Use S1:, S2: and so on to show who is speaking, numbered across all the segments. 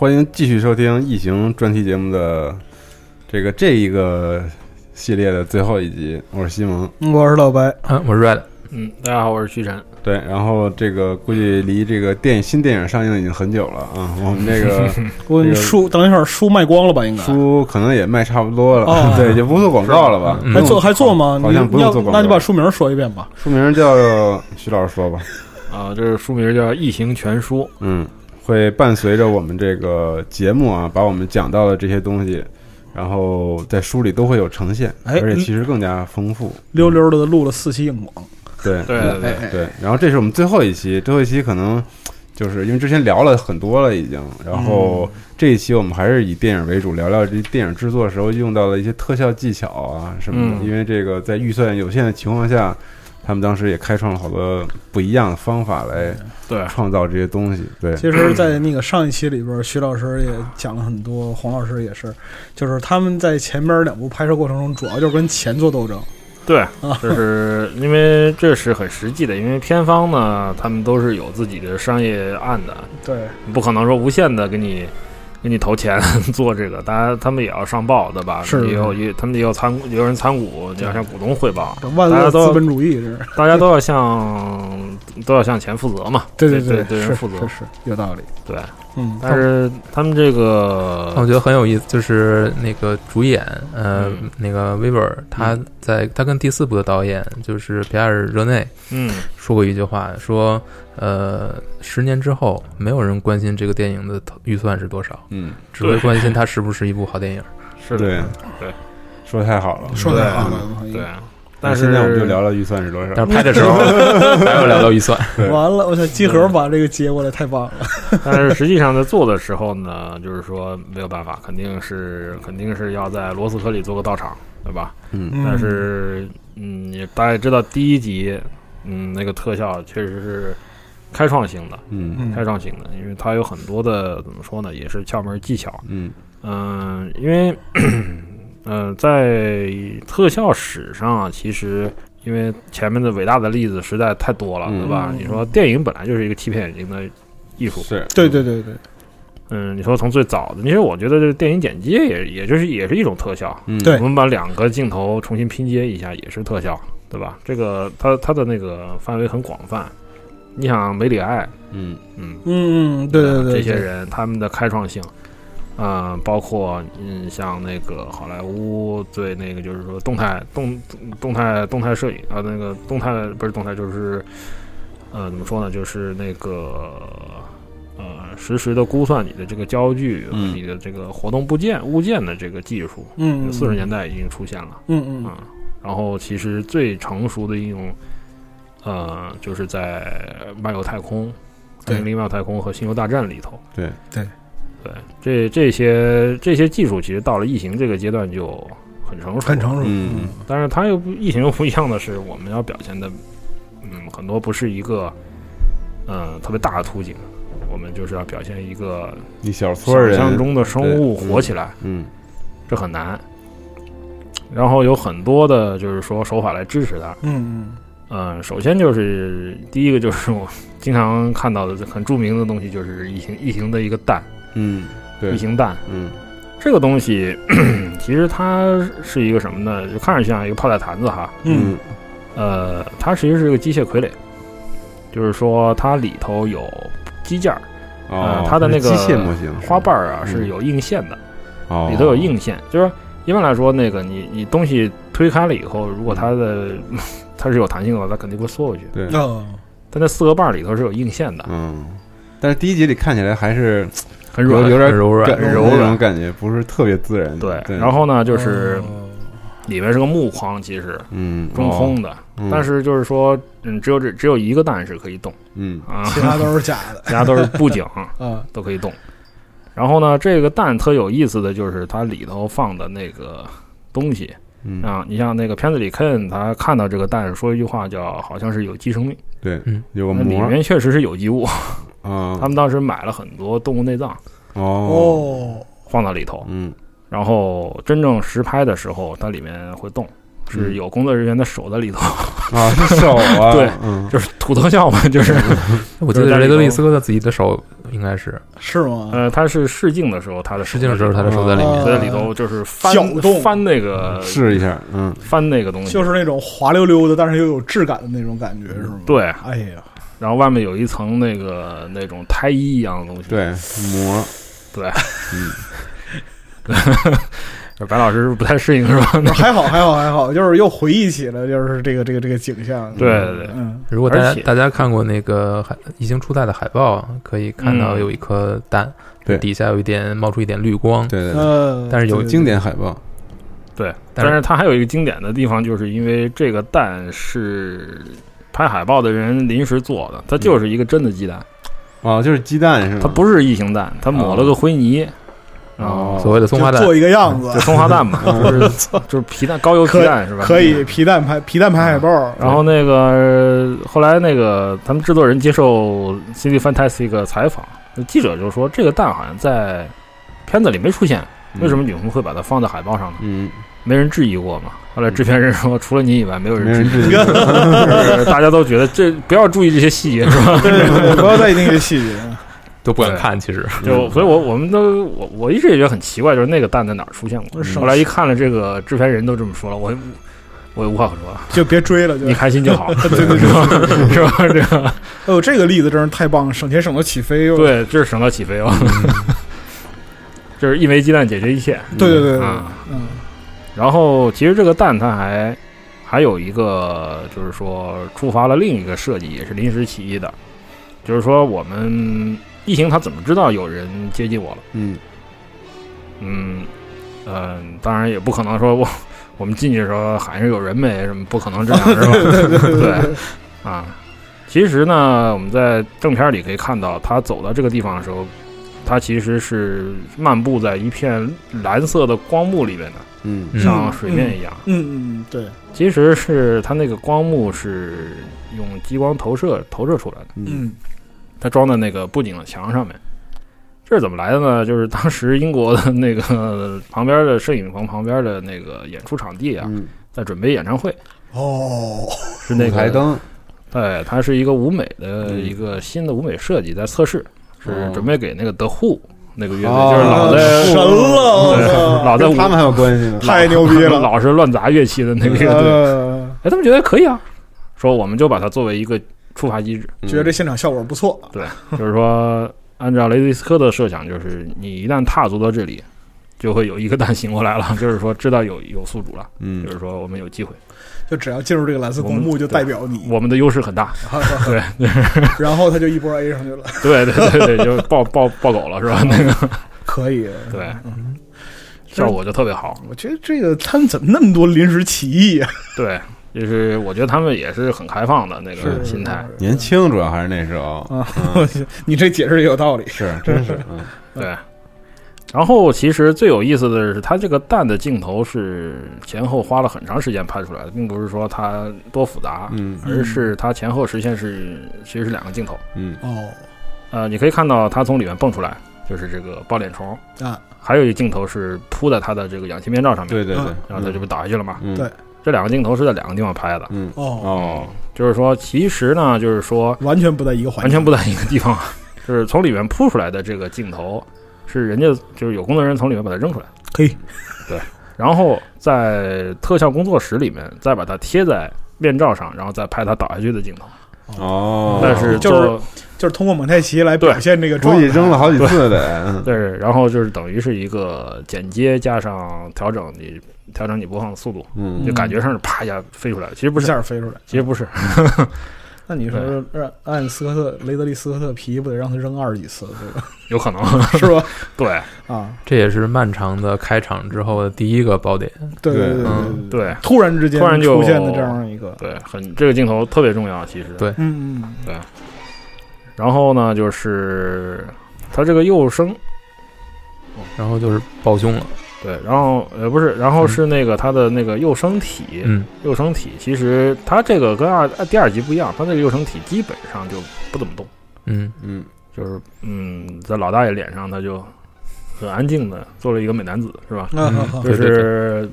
S1: 欢迎继续收听异形专题节目的这个这一个系列的最后一集。我是西蒙，
S2: 我是老白，
S3: 啊，我是 Red。
S4: 嗯，大家好，我是徐晨。
S1: 对，然后这个估计离这个电影新电影上映已经很久了啊。我们这个
S5: 我
S1: 这个
S5: 书等一会儿书卖光了吧？应该
S1: 书可能也卖差不多了，
S5: 哦
S1: 对，也不做广告了吧？
S5: 还做还做吗？
S1: 好像不
S5: 要
S1: 用做广告。
S5: 那你把书名说一遍吧。
S1: 书名叫徐老师说吧。
S4: 啊，这是书名叫《异形全书》。
S1: 嗯，会伴随着我们这个节目啊，把我们讲到的这些东西，然后在书里都会有呈现，
S5: 哎
S1: 而且其实更加丰富。
S5: 溜溜的录了四期硬广，
S1: 对
S4: 对对对，
S1: 对，然后这是我们最后一期，最后一期可能就是因为之前聊了很多了已经，然后这一期我们还是以电影为主，聊聊这电影制作时候用到的一些特效技巧啊什么的。
S4: 嗯。
S1: 因为这个在预算有限的情况下，他们当时也开创了好多不一样的方法来
S4: 对
S1: 创造这些东西。对，
S5: 其实，在那个上一期里边，徐老师也讲了很多，黄老师也是，就是他们在前边两部拍摄过程中，主要就是跟钱做斗争。
S4: 对，就是因为这是很实际的，因为片方呢，他们都是有自己的商业案的，
S5: 对，
S4: 不可能说无限的给你给你投钱 做这个，当然他们也要上报，对吧？
S5: 是
S4: 也有也他们也有参也有人参股，就要向股东汇报，
S5: 万恶
S4: 大家都
S5: 资本主义是。
S4: 大家都要向都要向钱负责嘛，
S5: 对
S4: 对
S5: 对，是
S4: 对人负责
S5: 是，是有道理。
S4: 对。
S5: 嗯，
S4: 但是他们这个
S6: 我觉得很有意思，就是那个主演，呃，
S4: 嗯。
S6: 那个威尔，他在他跟第四部的导演就是皮埃尔·热内
S4: 嗯。
S6: 说过一句话，说，呃，十年之后，没有人关心这个电影的预算是多少，
S1: 嗯，
S6: 只会关心它是不是一部好电影。
S4: 是的。
S1: 对。
S4: 对，
S1: 说的太好了。
S5: 说的好了，
S4: 对。
S1: 但是现在我们就聊聊预算是多少。
S6: 但是拍的时候 还要聊聊预算。
S5: 完了，我想集合把这个接过来，太棒了。
S4: 但是实际上在做的时候呢，就是说没有办法，肯定是肯定是要在罗斯科里做个道场，对吧？
S1: 嗯
S4: 但是嗯，也大家知道第一集，嗯，那个特效确实是开创性的，
S1: 嗯
S4: 开创性的，因为它有很多的怎么说呢，也是窍门技巧。
S1: 嗯
S4: 嗯，因为嗯，在特效史上啊，其实因为前面的伟大的例子实在太多了，对吧？
S5: 嗯。
S4: 你说电影本来就是一个欺骗眼睛的艺术，
S1: 是
S5: 对对对对，
S4: 嗯，你说从最早的，其实我觉得这个电影剪接也也就是也是一种特效，
S1: 嗯
S5: 对
S4: 我们把两个镜头重新拼接一下也是特效，对吧？这个它它的那个范围很广泛，你想梅里爱，
S1: 嗯。
S4: 嗯
S5: 嗯嗯，对对对，
S4: 这些人他们的开创性，嗯、包括嗯像那个好莱坞对那个就是说动态动动态动态摄影啊，那个动态不是动态就是呃怎么说呢，就是那个呃实时的估算你的这个焦距你的这个活动部件物件的这个技术，
S5: 嗯，
S4: 四十年代已经出现了。
S5: 嗯嗯
S4: 嗯，然后其实最成熟的应用，呃，就是在漫游太空、《
S5: 对
S4: 零零秒太空》和《星球大战》里头。
S1: 对
S5: 对
S4: 对，这这些这些技术其实到了异形这个阶段就很成熟，
S5: 很成熟。
S1: 嗯
S4: 但是它又不异形又不一样的是，我们要表现的，嗯，很多不是一个，嗯、特别大的图景，我们就是要表现一个
S1: 一小撮人
S4: 想象中的生物活起来，
S1: 嗯，
S4: 这很难。然后有很多的就是说手法来支持它。
S5: 嗯
S4: 嗯，首先就是第一个就是我经常看到的很著名的东西，就是异形异形的一个蛋，
S1: 嗯，对。
S4: 异，形蛋。
S1: 嗯。
S4: 这个东西 其实它是一个什么呢？就看上去像一个泡菜坛子哈，
S5: 嗯。
S4: 呃，它其实是一个机械傀儡，就是说它里头有机件儿，
S1: 哦
S4: 呃，，它的那个
S1: 机械模型。
S4: 花瓣儿啊
S1: 嗯。
S4: 是有硬线的，
S1: 哦，
S4: 里头有硬线，就是一般来说，那个你你东西推开了以后，如果它的 它是有弹性的话，它肯定会缩回去。
S1: 对，
S5: 哦，
S4: 但那四个瓣儿里头是有硬线的，
S1: 嗯，但是第一集里看起来还是
S4: 很软，
S1: 有有点
S6: 很柔软
S4: 柔软。
S1: 感觉，不是特别自然。
S4: 对，
S1: 对，
S4: 然后呢，就是
S5: 哦。
S4: 里面是个木框，其实
S1: 嗯，
S4: 中空的，
S1: 哦，
S4: 但是就是说，嗯，只有这只有一个蛋是可以动
S1: 嗯。
S4: 啊，
S5: 其他都是假的。
S4: 其他都是布景
S5: 啊。
S4: 都可以动。然后呢，这个蛋特有意思的就是它里头放的那个东西
S1: 嗯。
S4: 啊，你像那个片子里 Ken 他看到这个蛋说一句话叫好像是有机生命，
S1: 对
S6: 嗯，
S1: 有个
S4: 膜。里面确实是有机物。
S1: 啊，
S4: 他们当时买了很多动物内脏
S1: 哦，
S5: 哦，
S4: 放到里头，
S1: 嗯。
S4: 然后真正实拍的时候，它里面会动，是
S1: 嗯
S4: 有工作人员的手在里头，
S1: 啊，手啊，
S4: 对
S1: 嗯，
S4: 就是土特效嘛，就是
S6: 我记得雷德利·斯科特自己的手应该是。
S5: 是吗？
S4: 呃，他是试镜的时候，他的
S6: 试镜的时候，他的手
S1: 哦
S6: 在里面。
S4: 在里头就是翻
S5: 搅动。
S4: 翻那个
S1: 试一下，嗯，
S4: 翻那个东西，
S5: 就是那种滑溜溜的，但是又有质感的那种感觉，是吗？
S4: 对，
S5: 哎呀，
S4: 然后外面有一层那个那种胎衣一样的东西，
S1: 对，膜，
S4: 对，
S1: 嗯，
S4: 白老师不太适应是吧？
S5: 不 是还好还好还好，就是又回忆起了就是这个这个这个景象。
S4: 对对对，
S5: 嗯，
S6: 如果大家大家看过那个海异形初代的海报，可以看到
S4: 嗯。
S6: 有一颗蛋，
S1: 对。
S6: 底下有一点冒出一点绿光，
S1: 对对对，
S5: 呃，
S6: 但是有
S1: 经典海报，
S4: 对，
S6: 但是
S4: 它还有一个经典的地方，就是因为这个蛋是拍海报的人临时做的，它就是一个真的鸡蛋，
S1: 哦，就是鸡蛋是吗？
S4: 它不是异形蛋，它抹了个灰泥，然后
S1: 哦
S6: 所谓的松花蛋
S5: 做。一个样子
S4: 就，松花蛋嘛，就是就是皮蛋高油皮蛋是吧？
S5: 可以皮蛋拍皮蛋拍海报，
S4: 然后那个后来那个他们制作人接受 CD Fantastic 采访，记者就说这个蛋好像在片子里没出现，为什么你们会把它放在海报上呢？
S1: 嗯，
S4: 没人质疑过嘛。后来制片人说，除了你以外，没有人质疑，大家都觉得这不要注意这些细节是吧？
S5: 对对对，不要在意那些细节。
S6: 都不敢看，其实
S4: 就所以我，我们都我我一直也觉得很奇怪，就是那个蛋在哪儿出现过？后来一看了这个制片人都这么说了，我我也无话可说，
S5: 就别追了，就
S4: 你开心就好，
S5: 对对
S4: 是吧？是吧？这个
S5: 哎呦，这个例子真是太棒了，省钱省到起飞哟。
S4: 对，就是省到起飞哦，就是一枚鸡蛋解决一切。
S5: 对对对对，
S4: 啊
S5: 嗯
S4: 然后其实这个蛋它还还有一个，就是说触发了另一个设计，也是临时起意的，就是说我们异形它怎么知道有人接近我了？
S1: 嗯
S4: 嗯嗯、当然也不可能说我我们进去的时候喊着有人没什么，不可能这样是吧？对啊，其实呢，我们在正片里可以看到，他走到这个地方的时候，他其实是漫步在一片蓝色的光幕里面的，
S1: 嗯。
S6: 嗯。
S4: 像水面一样。
S5: 嗯嗯，对，
S4: 其实是它那个光幕是用激光投射投射出来的，
S1: 嗯。
S5: 嗯。
S4: 它装在那个布景的墙上面。这是怎么来的呢？就是当时英国的那个旁边的摄影棚旁边的那个演出场地啊，
S1: 嗯，
S4: 在准备演唱会，
S5: 哦，
S4: 是那个，
S1: 台灯，
S4: 对，它是一个舞美的
S1: 嗯。
S4: 一个新的舞美设计，在测试，是
S1: 哦。
S4: 准备给那个德护那个乐队，
S1: 哦。
S4: 就是老在
S5: 神了，
S4: 老在
S1: 他们还有关系呢。
S5: 太牛逼了，
S4: 老是乱砸乐器的那个乐队，
S5: 呃，
S4: 哎，他们觉得可以啊，说我们就把它作为一个触发机制，
S5: 觉得这现场效果不错，
S4: 对，就是说，按照雷迪斯科的设想，就是你一旦踏足到这里，就会有一个蛋醒过来了，就是说知道有有宿主了，
S1: 嗯。
S4: 就是说我们有机会，
S5: 就只要进入这个蓝色公墓，就代表你，
S4: 我们的优势很大，对。
S5: 然后他就一波 A 上去了，
S4: 对对对对，就爆爆爆狗了是吧？那个。
S5: 可以，
S4: 对，
S5: 嗯。
S4: 效果就特别好，
S5: 我觉得这个他们怎么那么多临时起意啊？
S4: 对，就是我觉得他们也是很开放的那个心态，
S1: 年轻主要还是那时候，
S5: 啊，你这解释也有道理，
S1: 是真是，嗯。
S4: 对。然后，其实最有意思的是，它这个蛋的镜头是前后花了很长时间拍出来的，并不是说它多复杂，
S1: 嗯
S4: 而是它前后实现是其实是两个镜头。
S1: 嗯。
S5: 哦，
S4: 呃，你可以看到它从里面蹦出来，就是这个抱脸虫。
S5: 啊，
S4: 还有一个镜头是铺在它的这个氧气面罩上面，
S1: 对对对，
S4: 然后它就被倒下去了嘛。
S1: 嗯。
S5: 对，
S4: 这两个镜头是在两个地方拍的。
S1: 嗯。
S5: 哦，
S1: 哦，
S4: 就是说，其实呢，就是说
S5: 完全不在一个环境，
S4: 完全不在一个地方，就是从里面扑出来的这个镜头，是人家就是有工作人员从里面把它扔出来，
S5: 嘿，
S4: 对，然后在特效工作室里面再把它贴在面罩上，然后再拍它倒下去的镜头。
S1: 哦，
S4: 但是
S5: 就是就是通过蒙太奇来表现这个
S1: 估
S5: 状态。
S1: 计扔了好几次得，嗯
S4: 对，然后就是等于是一个剪接加上调整你调整你播放的速度，
S1: 嗯
S4: 就感觉上是啪一下飞出来，其实不
S5: 一
S4: 是，
S5: 下飞出来，
S4: 其实不是，
S5: 那你说让按斯科特雷德利斯科特皮不得让他扔二十几次，对吧？
S4: 有可能。
S5: 是吧？
S4: 对。
S5: 啊，
S6: 这也是漫长的开场之后的第一个爆点。
S5: 对对对
S6: 嗯
S5: 对，
S4: 对，
S5: 突然之间
S4: 突然就
S5: 出现的这样一个，
S4: 对，很这个镜头特别重要，其实。
S6: 对。
S5: 嗯嗯，
S4: 对。然后呢，就是他这个幼生，
S6: 然后就是抱胸了，
S4: 对，然后呃不是，然后是那个他的那个幼生体，
S6: 嗯，
S4: 幼生体其实他这个跟二第二集不一样，他那个幼生体基本上就不怎么动，
S6: 嗯。
S1: 嗯。
S4: 就是嗯，在老大爷脸上他就很安静的做了一个美男子，是吧？
S5: 嗯
S4: 就是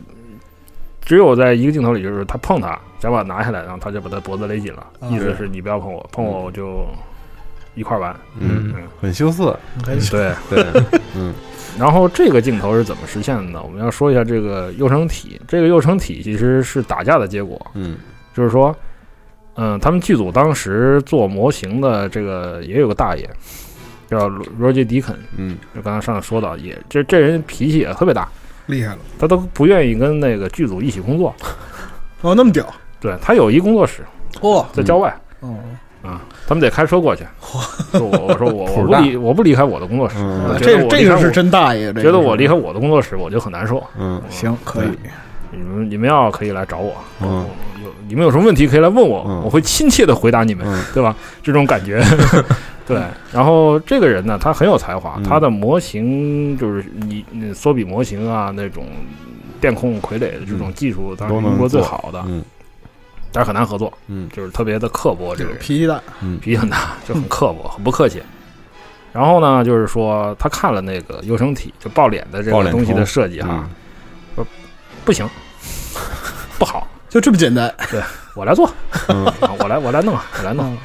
S4: 只有在一个镜头里，就是他碰他，想把他拿下来，然后他就把他脖子勒紧了，
S5: 啊
S4: 意思是你不要碰我，碰我我就一块玩。
S1: 嗯
S4: 嗯，
S1: 很羞涩，
S5: 很
S4: 对。
S1: 对，嗯。
S4: 然后这个镜头是怎么实现的？呢？我们要说一下这个幼生体。这个幼生体其实是打架的结果，
S1: 嗯。
S4: 就是说，嗯，他们剧组当时做模型的这个也有个大爷，叫罗杰迪肯，
S1: 嗯。
S4: 就刚才上次说到，也这这人脾气也特别大，
S5: 厉害了，
S4: 他都不愿意跟那个剧组一起工作。
S5: 哦，那么屌，
S4: 对他有一工作室
S5: 哦，
S4: 在郊外。
S5: 哦，
S4: 啊，他们得开车过去。说我我说我 我不离我不离开我的工作室，
S5: 这这个是真大爷，这
S4: 觉得我离开我的工作室我就很难受。
S1: 嗯
S5: 行可以，
S4: 你们你们要可以来找我，
S1: 嗯
S4: 有你们有什么问题可以来问我，
S1: 嗯
S4: 我会亲切的回答你们，
S1: 嗯
S4: 对吧？这种感觉，对。然后这个人呢，他很有才华，
S1: 嗯
S4: 他的模型就是你你缩比模型啊，那种电控傀儡的这种技术，当然
S1: 都能
S4: 是中国最好的，
S1: 嗯
S4: 但是很难合作，
S1: 嗯
S4: 就是特别的刻薄，这个人
S5: 脾气大，
S1: 嗯
S4: 脾气很大，就很刻薄，很不客气。然后呢，就是说他看了那个优生体，就抱脸的这个东西的设计哈，说不行，不好，
S5: 就这么简单，对
S4: 我来做，我来我来弄，我来弄。
S5: 嗯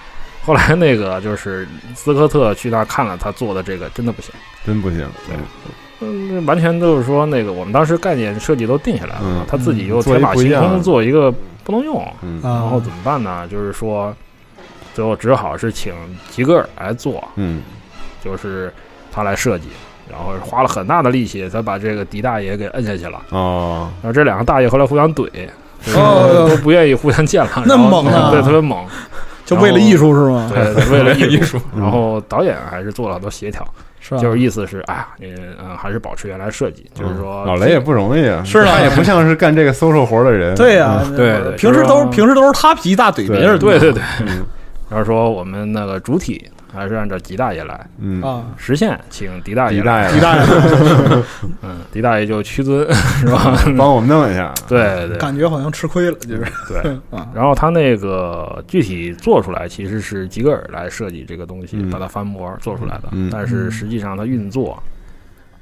S4: 后来那个就是斯科特去那儿看了他做的这个，真的不行，
S1: 真不行，
S4: 对嗯，完全就是说那个我们当时概念设计都定下来了，
S1: 嗯
S4: 他自己又
S1: 做
S4: 天马行空做一个不能用，然后怎么办呢？就是说最后只好是请吉格尔来做，
S1: 嗯。
S4: 就是他来设计，然后花了很大的力气才把这个狄大爷给摁下去了。
S1: 哦。
S4: 然后这两个大爷后来互相怼，
S5: 哦。
S4: 都不愿意互相见了，
S5: 那
S4: 么
S5: 猛啊。
S4: 对，特别猛。
S5: 就为了艺术是吗？
S4: 对，为了艺术。
S1: 嗯。
S4: 然后导演还是做了很多协调，就是意思是，哎呀，你嗯还是保持原来设计，就是说
S1: 嗯老雷也不容易啊，
S5: 是啊
S1: 他 也不像是干这个 social 活的人，
S5: 对呀
S1: 嗯，
S4: 对对
S5: 平时都
S4: 就是
S5: 是平时都是他脾气大怼别人，
S4: 对对对。
S1: 嗯
S4: 然后说我们那个主体还是按照吉大爷来。
S1: 嗯。
S5: 啊，
S4: 实现，请狄大爷
S1: 狄大
S4: 来，
S1: 爷
S5: 狄大爷。
S4: 嗯，狄大爷就屈尊 是吧？
S1: 帮我们弄一下，
S4: 对对。
S5: 感觉好像吃亏了，就是。
S4: 对。
S5: 啊，
S4: 然后他那个具体做出来，其实是吉格尔来设计这个东西，
S1: 嗯。
S4: 把它翻模做出来的。
S1: 嗯。
S4: 但是实际上它运作，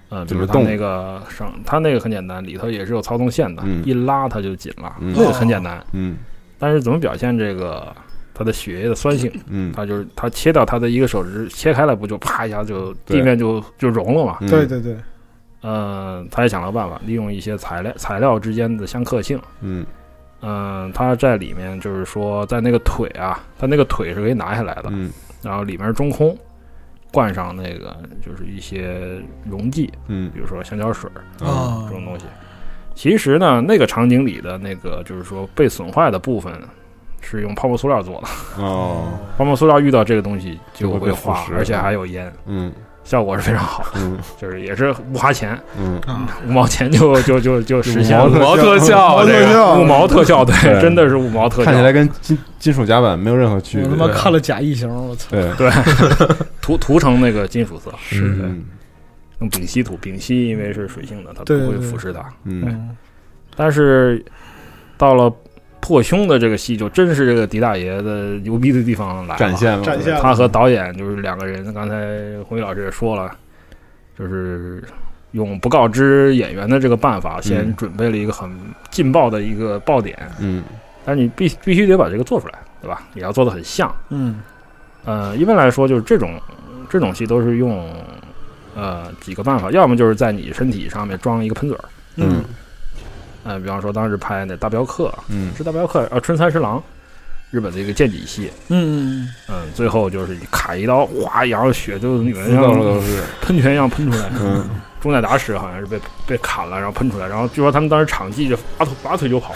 S4: 呃，比
S1: 怎么动
S4: 如它那个上，它那个很简单，里头也是有操纵线的，
S1: 嗯。
S4: 一拉它就紧了，
S1: 嗯。
S4: 那个很简单。
S1: 嗯。
S4: 但是怎么表现这个它的血液的酸性？
S1: 嗯，
S4: 它就是它切掉它的一个手指，切开了不就啪一下就地面就就融了嘛？
S1: 嗯
S5: 对，对对，
S4: 嗯，他也想了办法，利用一些材料材料之间的相克性。
S1: 嗯
S4: 嗯、他在里面就是说，在那个腿啊，他那个腿是可以拿下来的，
S1: 嗯
S4: 然后里面中空，灌上那个就是一些溶剂，
S1: 嗯
S4: 比如说香蕉水儿
S5: 啊
S4: 这种东西。其实呢，那个场景里的那个就是说被损坏的部分是用泡沫塑料做的，
S1: 哦
S4: 泡沫塑料遇到这个东西就
S1: 就会
S4: 会
S1: 被腐
S4: 而且还有烟，
S1: 嗯
S4: 效果是非常好，
S1: 嗯
S4: 就是也是不花钱，
S1: 嗯
S5: 啊，
S4: 五毛钱就就就就实现
S1: 五
S4: 了
S1: 毛特效
S5: 毛特
S1: 这个
S5: 效
S4: 五毛特效，对，真的是五毛特效，
S1: 看起来跟金金属甲板没有任何区别，
S5: 我他妈看了假异形，我操，
S1: 对，
S4: 对，涂涂成那个金属色，
S5: 是
S1: 嗯
S4: 用丙烯涂，丙烯因为是水性的，它不会腐蚀它。
S1: 嗯
S5: 嗯，
S4: 但是到了破胸的这个戏，就真是这个狄大爷的牛逼的地方来了。
S1: 展现了。
S5: 展现了。
S4: 他和导演就是两个人，刚才红宇老师也说了，就是用不告知演员的这个办法，先准备了一个很劲爆的一个爆点，
S1: 嗯，
S4: 但是你必必须得把这个做出来，对吧？也要做的很像，
S5: 嗯，
S4: 呃，一般来说就是这种这种戏都是用呃几个办法，要么就是在你身体上面装一个喷嘴儿，
S5: 嗯，
S4: 呃，比方说当时拍那大镖客，
S1: 嗯，
S4: 是大镖客，呃，春三十郎。日本的一个剑戟戏，
S5: 嗯
S4: 嗯嗯最后就是砍一刀，哗，然后血就里面
S1: 到了都是
S4: 喷泉一样喷出来。
S1: 嗯，
S4: 中乃达史好像是被被砍了，然后喷出来，然后据说他们当时场记就拔腿拔腿就跑，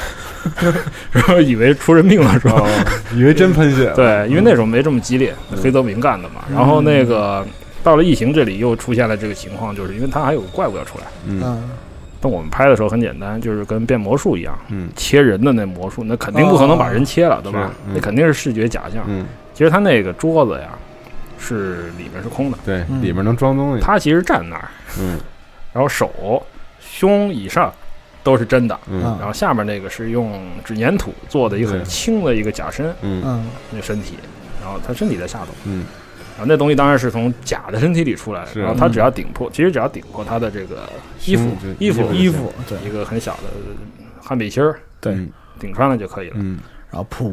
S4: 然后以为出人命了是吧？
S1: 以为真喷血了。
S4: 对，因为那时候没这么激烈，黑泽明干的嘛。然后那个到了异形这里又出现了这个情况，就是因为它还有个怪物要出来。
S1: 嗯。
S4: 但我们拍的时候很简单，就是跟变魔术一样，
S1: 嗯，
S4: 切人的那魔术，那肯定不可能把人切了，对吧？
S1: 嗯
S4: 那肯定是视觉假象。
S1: 嗯，
S4: 其实他那个桌子呀，是里面是空的，
S1: 对，里面能装东西。
S4: 他其实站那儿，
S1: 嗯，
S4: 然后手、胸以上都是真的，
S1: 嗯，
S4: 然后下面那个是用纸粘土做的一个很轻的一个假身，
S1: 嗯
S5: 嗯，
S4: 那身体，然后他身体在下头，
S1: 嗯。
S4: 然后那东西当然是从假的身体里出来的，然后他只要顶破，其实只要顶破他的这个衣服、衣服、
S5: 衣服，对，
S4: 一个很小的汗背心儿，
S5: 对，
S4: 顶穿了就可以了。
S1: 嗯，
S5: 然后噗，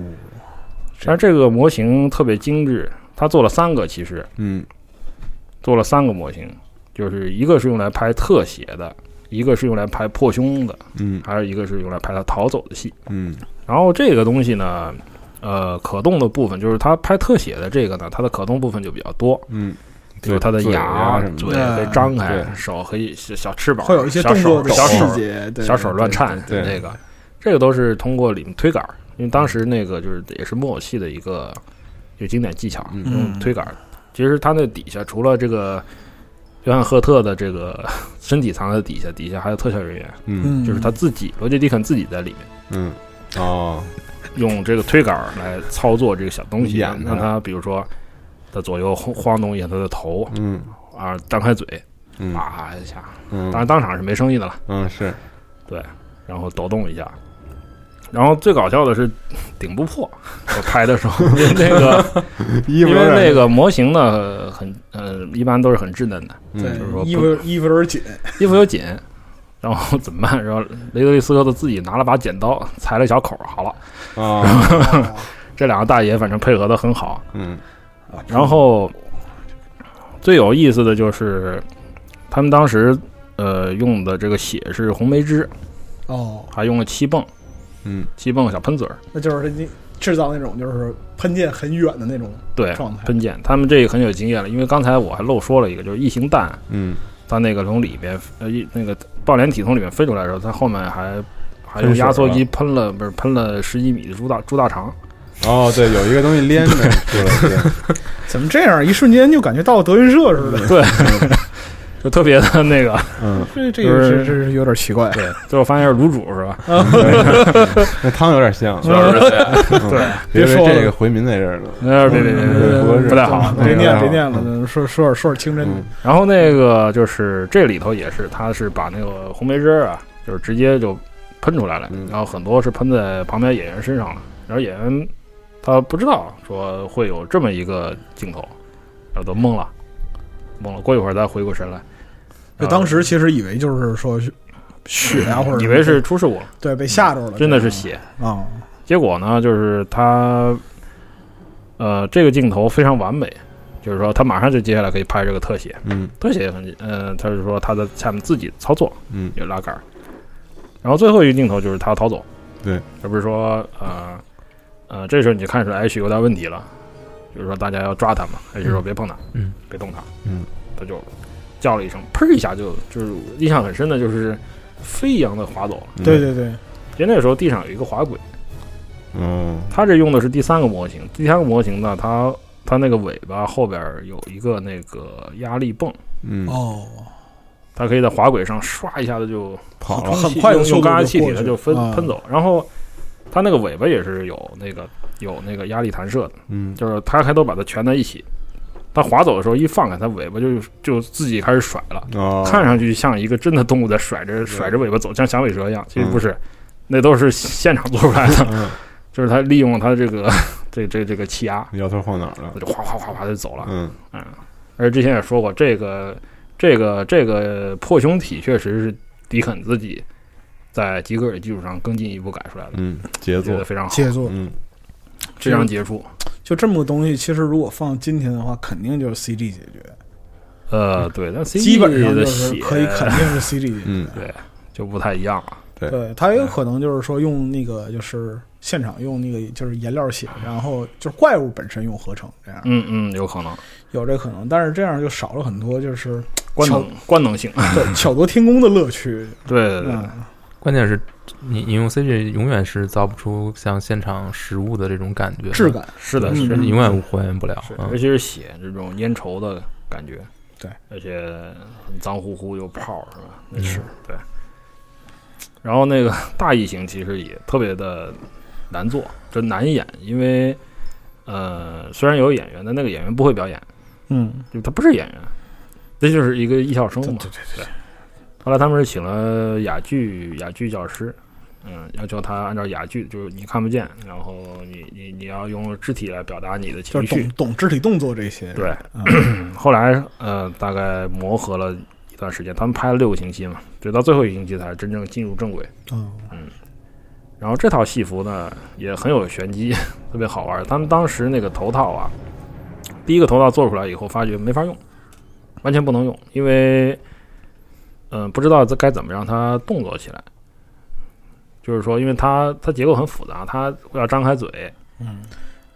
S4: 但是这个模型特别精致，他做了三个，其实，
S1: 嗯，
S4: 做了三个模型，就是一个是用来拍特写的，一个是用来拍破胸的，
S1: 嗯，
S4: 还有一个是用来拍他逃走的戏，
S1: 嗯，
S4: 然后这个东西呢。呃，可动的部分就是它拍特写的这个呢，它的可动部分就比较多。
S1: 嗯，
S4: 比如它的牙、
S1: 嘴
S4: 可以张开，手可以小翅膀，
S5: 会有一些动作的
S4: 小
S5: 细节，
S4: 小手乱颤，
S1: 对
S4: 这个，这个都是通过里面推杆，因为当时那个就是也是木偶戏的一个就经典技巧，用推杆。其实它那底下除了这个约翰赫特的这个 身体藏在底下，底下还有特效人员，
S1: 嗯，
S4: 就是他自己罗杰迪肯自己在里面，
S1: 嗯，哦。
S4: 用这个推杆来操作这个小东西，
S1: 让
S4: 它比如说它左右晃动一下它的头，
S1: 嗯，
S4: 啊，张开嘴，
S1: 嗯，
S4: 啊一下，
S1: 嗯，
S4: 当然当场是没声音的了，
S1: 嗯，是。
S4: 对，然后抖动一下，然后最搞笑的是顶不破，我拍的时候 那个，因为那个模型呢很呃一般都是很稚嫩的，
S1: 嗯。
S4: 就是说
S5: 衣服衣服有点紧，
S4: 衣服有紧。然后怎么办？然后雷德利·斯科特自己拿了把剪刀，裁了小口，好了。
S1: 啊，
S4: 这两个大爷反正配合的很好。
S1: 嗯，
S4: 然后最有意思的就是他们当时呃用的这个血是红梅汁，
S5: 哦，
S4: 还用了气泵，
S1: 嗯，
S4: 气泵小喷嘴儿，
S5: 那就是你制造那种就是喷溅很远的那种
S4: 对
S5: 状态。
S4: 喷溅，他们这个很有经验了，因为刚才我还漏说了一个，就是异形弹，
S1: 嗯，
S4: 它那个从里边呃一那个爆连体从里面飞出来的时候，它后面还还用压缩机喷了，不是喷了十几米的猪大猪大肠。
S1: 哦，对，有一个东西连着，对对。
S5: 怎么这样？一瞬间就感觉到德云社似的。
S4: 对，就特别的那个，
S1: 嗯，
S5: 这这个是是有点奇怪。
S4: 对，最后发现是卤煮是吧？
S1: 那汤有点像，
S4: 对，
S5: 别说
S1: 这个回民在这儿呢。
S4: 呃，别别别别，不太好，
S5: 别念别念了，说说点说点清真。
S4: 然后那个就是这里头也是，他是把那个红梅汁啊，就是直接就喷出来了，然后很多是喷在旁边演员身上了，然后演员。他不知道说会有这么一个镜头，然后都懵了，懵了。过一会儿再回过神来，
S5: 就当时其实以为就是说血啊，或者
S4: 以为是出事故了，
S5: 对，被吓着了，
S4: 真的是血
S5: 啊。
S4: 结果呢，就是他，呃，这个镜头非常完美，就是说他马上就接下来可以拍这个特写，
S1: 嗯，
S4: 特写也很，呃，他是说他在下面自己操作，
S1: 嗯，
S4: 有拉杆，然后最后一个镜头就是他逃走，
S1: 对，
S4: 而不是说呃。呃，这时候你就看出来 H 有点问题了，就是说大家要抓他嘛，H 说别碰他，
S6: 嗯，
S4: 别动他，
S1: 嗯，
S4: 他就叫了一声，砰一下就就是印象很深的，就是飞一样的滑走了。
S5: 对对对，
S4: 因为那个时候地上有一个滑轨，
S1: 嗯，
S4: 他这用的是第三个模型，第三个模型呢，它它那个尾巴后边有一个那个压力泵，
S1: 嗯，
S5: 哦，
S4: 它可以在滑轨上唰一下子就
S1: 跑了，
S5: 很快
S4: 用用高压气体它就分
S5: 啊
S4: 喷走，然后。它那个尾巴也是有那个有那个压力弹射的，
S1: 嗯，
S4: 就是它还都把它蜷在一起。它滑走的时候一放开，它尾巴就就自己开始甩了，
S1: 哦，
S4: 看上去像一个真的动物在甩着甩着尾巴走，像响尾蛇一样。其实不是，那都是现场做出来的，
S1: 嗯、
S4: 就是它利用它这个 这这这个气压，
S1: 摇头晃脑的，
S4: 就哗哗哗哗就走了。
S1: 嗯。
S4: 嗯，而之前也说过，这个这个这个破胸体确实是迪肯自己在吉格尔基础上更进一步改出来的，
S1: 嗯，杰
S4: 觉
S1: 作
S4: 得非常好，
S5: 杰作，
S1: 嗯，
S4: 非常杰出。
S5: 就这么个东西，其实如果放今天的话，肯定就是 CG 解决，
S4: 呃，对，但 CG
S5: 基本上就是可以肯定是 CG 解决。
S1: 嗯，
S4: 对，就不太一样了。
S5: 对，它也有可能就是说用那个就是现场用那个就是颜料写，然后就是怪物本身用合成这样。
S4: 嗯嗯，有可能
S5: 有这可能，但是这样就少了很多就是
S4: 官能官能性，
S5: 对巧夺天工的乐趣。
S4: 对对对，
S5: 嗯
S6: 关键是你你用 CG 永远是造不出像现场实物的这种感觉
S5: 质感
S4: 是的，是的
S6: 你永远还原不了
S4: 尤其是血这种粘稠的感觉，
S5: 对，
S4: 而且很脏乎乎有泡是吧？那
S6: 嗯
S4: 是对。然后那个 大异形其实也特别的难做，就难演，因为呃虽然有演员，但那个演员不会表演，
S5: 嗯，
S4: 就他不是演员，这就是一个艺校生嘛。
S5: 对对
S4: 对。后来他们是请了哑剧哑剧教师，嗯，要求他按照哑剧，就是你看不见，然后你你你要用肢体来表达你的情
S5: 就是
S4: 绪
S5: 懂，懂肢体动作这些。
S4: 对，
S5: 嗯
S4: 后来呃，大概磨合了一段时间，他们拍了六个星期嘛，直到最后一个星期才真正进入正轨。
S5: 嗯
S4: 嗯，然后这套戏服呢也很有玄机，特别好玩。他们当时那个头套啊，第一个头套做出来以后，发觉没法用，完全不能用，因为嗯、不知道这该怎么让它动作起来。就是说，因为它它结构很复杂，它要张开嘴，
S5: 嗯，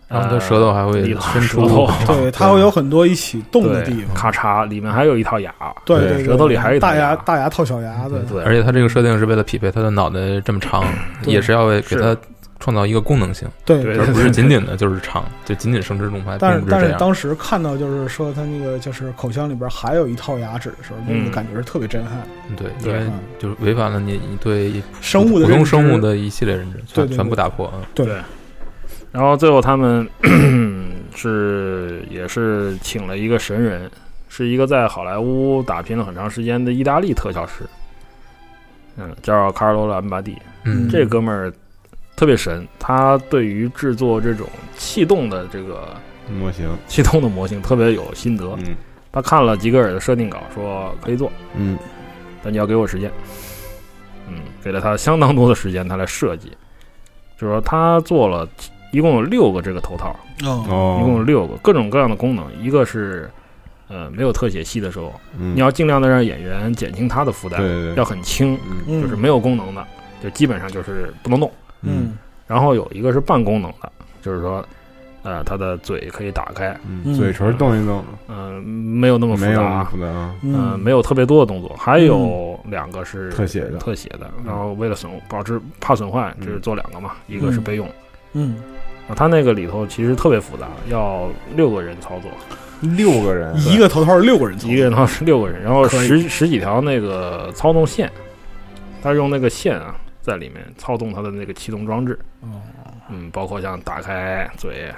S6: 然后它舌头还会伸出
S4: 舌头，
S5: 对，它会有很多一起动的地方。
S4: 咔嚓，里面还有一套牙，
S5: 对对，对
S4: 舌头里还有一套
S5: 大牙，大牙套小牙的。
S4: 对，
S6: 而且它这个设定是为了匹配它的脑袋这么长，也是要为给它创造一个功能性，
S5: 对
S4: 对
S6: 而不是仅仅的就是长，就仅仅生殖动脉，
S5: 但是但是。当时看到就是说他那个就是口腔里边还有一套牙齿的时候，那个
S4: 嗯
S5: 感觉是特别震撼。
S6: 对，因
S4: 对
S6: 为就是违反了你你对
S5: 生物的
S6: 普通生物的一系列认知，全全部打破啊。
S5: 对
S4: 对然后最后他们 是也是请了一个神人，是一个在好莱坞打拼了很长时间的意大利特效师，嗯，叫卡尔罗兰巴蒂。
S6: 嗯，
S4: 这哥们儿特别神，他对于制作这种气动的这个
S1: 模型，
S4: 气动的模型特别有心得。
S1: 嗯
S4: 他看了吉格尔的设定稿，说可以做，
S1: 嗯
S4: 但你要给我时间。嗯，给了他相当多的时间，他来设计。就是说，他做了一共有六个这个头套，
S5: 哦，
S4: 一共有
S1: 哦，
S4: 六个各种各样的功能。一个是，呃，没有特写戏的时候，
S1: 嗯
S4: 你要尽量的让演员减轻他的负担，
S1: 对对对
S4: 要很轻，就是没有功能的，就基本上就是不能动。
S5: 嗯。
S4: 然后有一个是半功能的，就是说，呃，它的嘴可以打开，
S1: 嗯，嘴唇动一动，
S4: 嗯、没有那么复
S1: 没有那么
S4: 杂，
S1: 复杂啊，
S4: 嗯、没有特别多的动作。还有两个是
S1: 特写的。
S4: 特写的，然后为了损保持怕损坏，
S1: 嗯
S4: 就是做两个嘛，一个是备用。
S5: 嗯，
S4: 啊，他那个里头其实特别复杂，要六个人操作，
S1: 六个人，
S5: 一个头套是六个人，
S4: 一个人操是六个人，然后十十几条那个操纵线，他用那个线啊在里面操纵它的那个气动装置，
S5: 哦，
S4: 嗯，包括像打开嘴，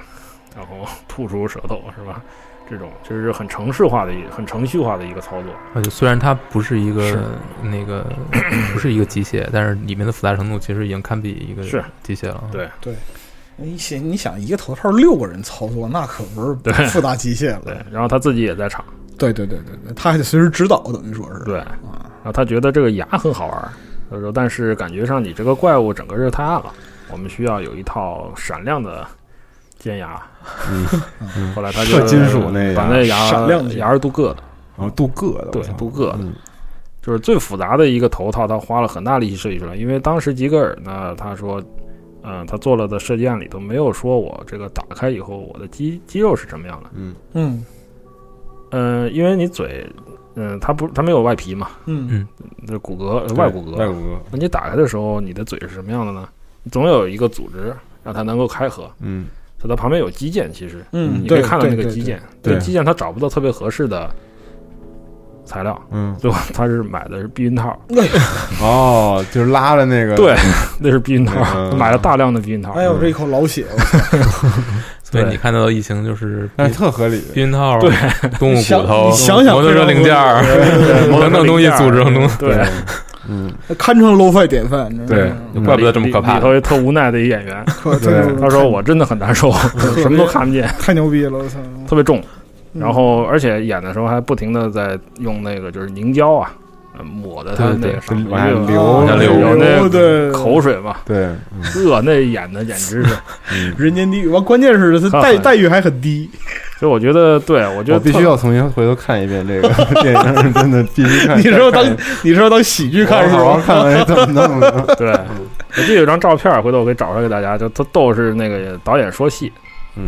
S4: 然后吐出舌头是吧？这种就是很程式化的一很程序化的一个操作，
S6: 而且虽然它不是一个
S4: 是。
S6: 那个 不是一个机械，但是里面的复杂程度其实已经堪比一个
S4: 是。
S6: 机械了。对。
S4: 对。
S5: 你想你想一个头套六个人操作，那可不
S4: 对。
S5: 是复杂机械了。
S4: 对，然后他自己也在场，
S5: 对对对对对，他还得随时指导，等于说是。
S4: 对，
S5: 啊，
S4: 然后他觉得这个牙很好玩儿，他说但是感觉上你这个怪物整个是太暗了，我们需要有一套闪亮的尖牙。
S1: 嗯，
S4: 后来他就
S1: 特金属那
S4: 把那牙
S5: 闪亮尖
S4: 牙是镀铬的，
S1: 然后镀铬的，
S4: 对镀铬的
S1: 嗯
S4: 就是最复杂的一个头套，他花了很大力气设计出来。因为当时吉格尔呢，他说，嗯、他做了的设计案里头没有说我这个打开以后我的肌肌肉是什么样的。
S1: 嗯
S5: 嗯
S4: 嗯、因为你嘴，嗯、它不，它没有外皮嘛，
S5: 嗯。嗯。
S4: 这骨骼呃外骨骼，
S1: 外骨骼，
S4: 那你打开的时候，你的嘴是什么样的呢？总有一个组织让它能够开合，
S1: 嗯。
S4: 它的旁边有肌腱，其实。
S5: 嗯，
S4: 你可以看到那个肌腱，
S1: 对。
S4: 肌腱它找不到特别合适的材料，
S1: 嗯，
S4: 最后 他是买的是避孕套，
S1: 哦，就是拉的那个，
S4: 对，那是避孕套，
S1: 嗯
S4: 买了大量的避孕套。
S5: 哎呦，这一口老血，
S4: 对
S6: 所以你看到的疫情就是
S1: 哎，特合理，
S6: 避孕套、
S4: 对
S6: 动物骨头、
S5: 想想
S6: 摩托车零件儿等等东西组成东西，
S4: 对，
S1: 嗯，
S5: 堪称 low 费典范。
S1: 对
S5: 嗯
S6: 怪不得这么可怕
S4: 里头一特无奈的一演员，
S1: 对
S4: 他说我真的很难受，什么都看不见，
S5: 太牛逼了，我操！
S4: 特别重，然后而且演的时候还不停的在用那个就是凝胶啊。呃抹的他那
S6: 对
S4: 个
S1: 往下
S4: 有
S1: 流
S6: 流
S4: 有那
S5: 对
S4: 口水嘛，
S1: 对，
S4: 呃，那演的简直是，
S5: 人间地狱，完关键是他待待遇还很低，
S4: 所以我觉得，对我觉得
S1: 我必须要重新回头看一遍这个 电影，真的必须看。
S5: 你是要当你是要当喜剧看是吧？
S1: 看完怎么弄的。
S4: 对，我记得有张照片，回头我可以找出来给大家，就他逗，是那个导演说戏，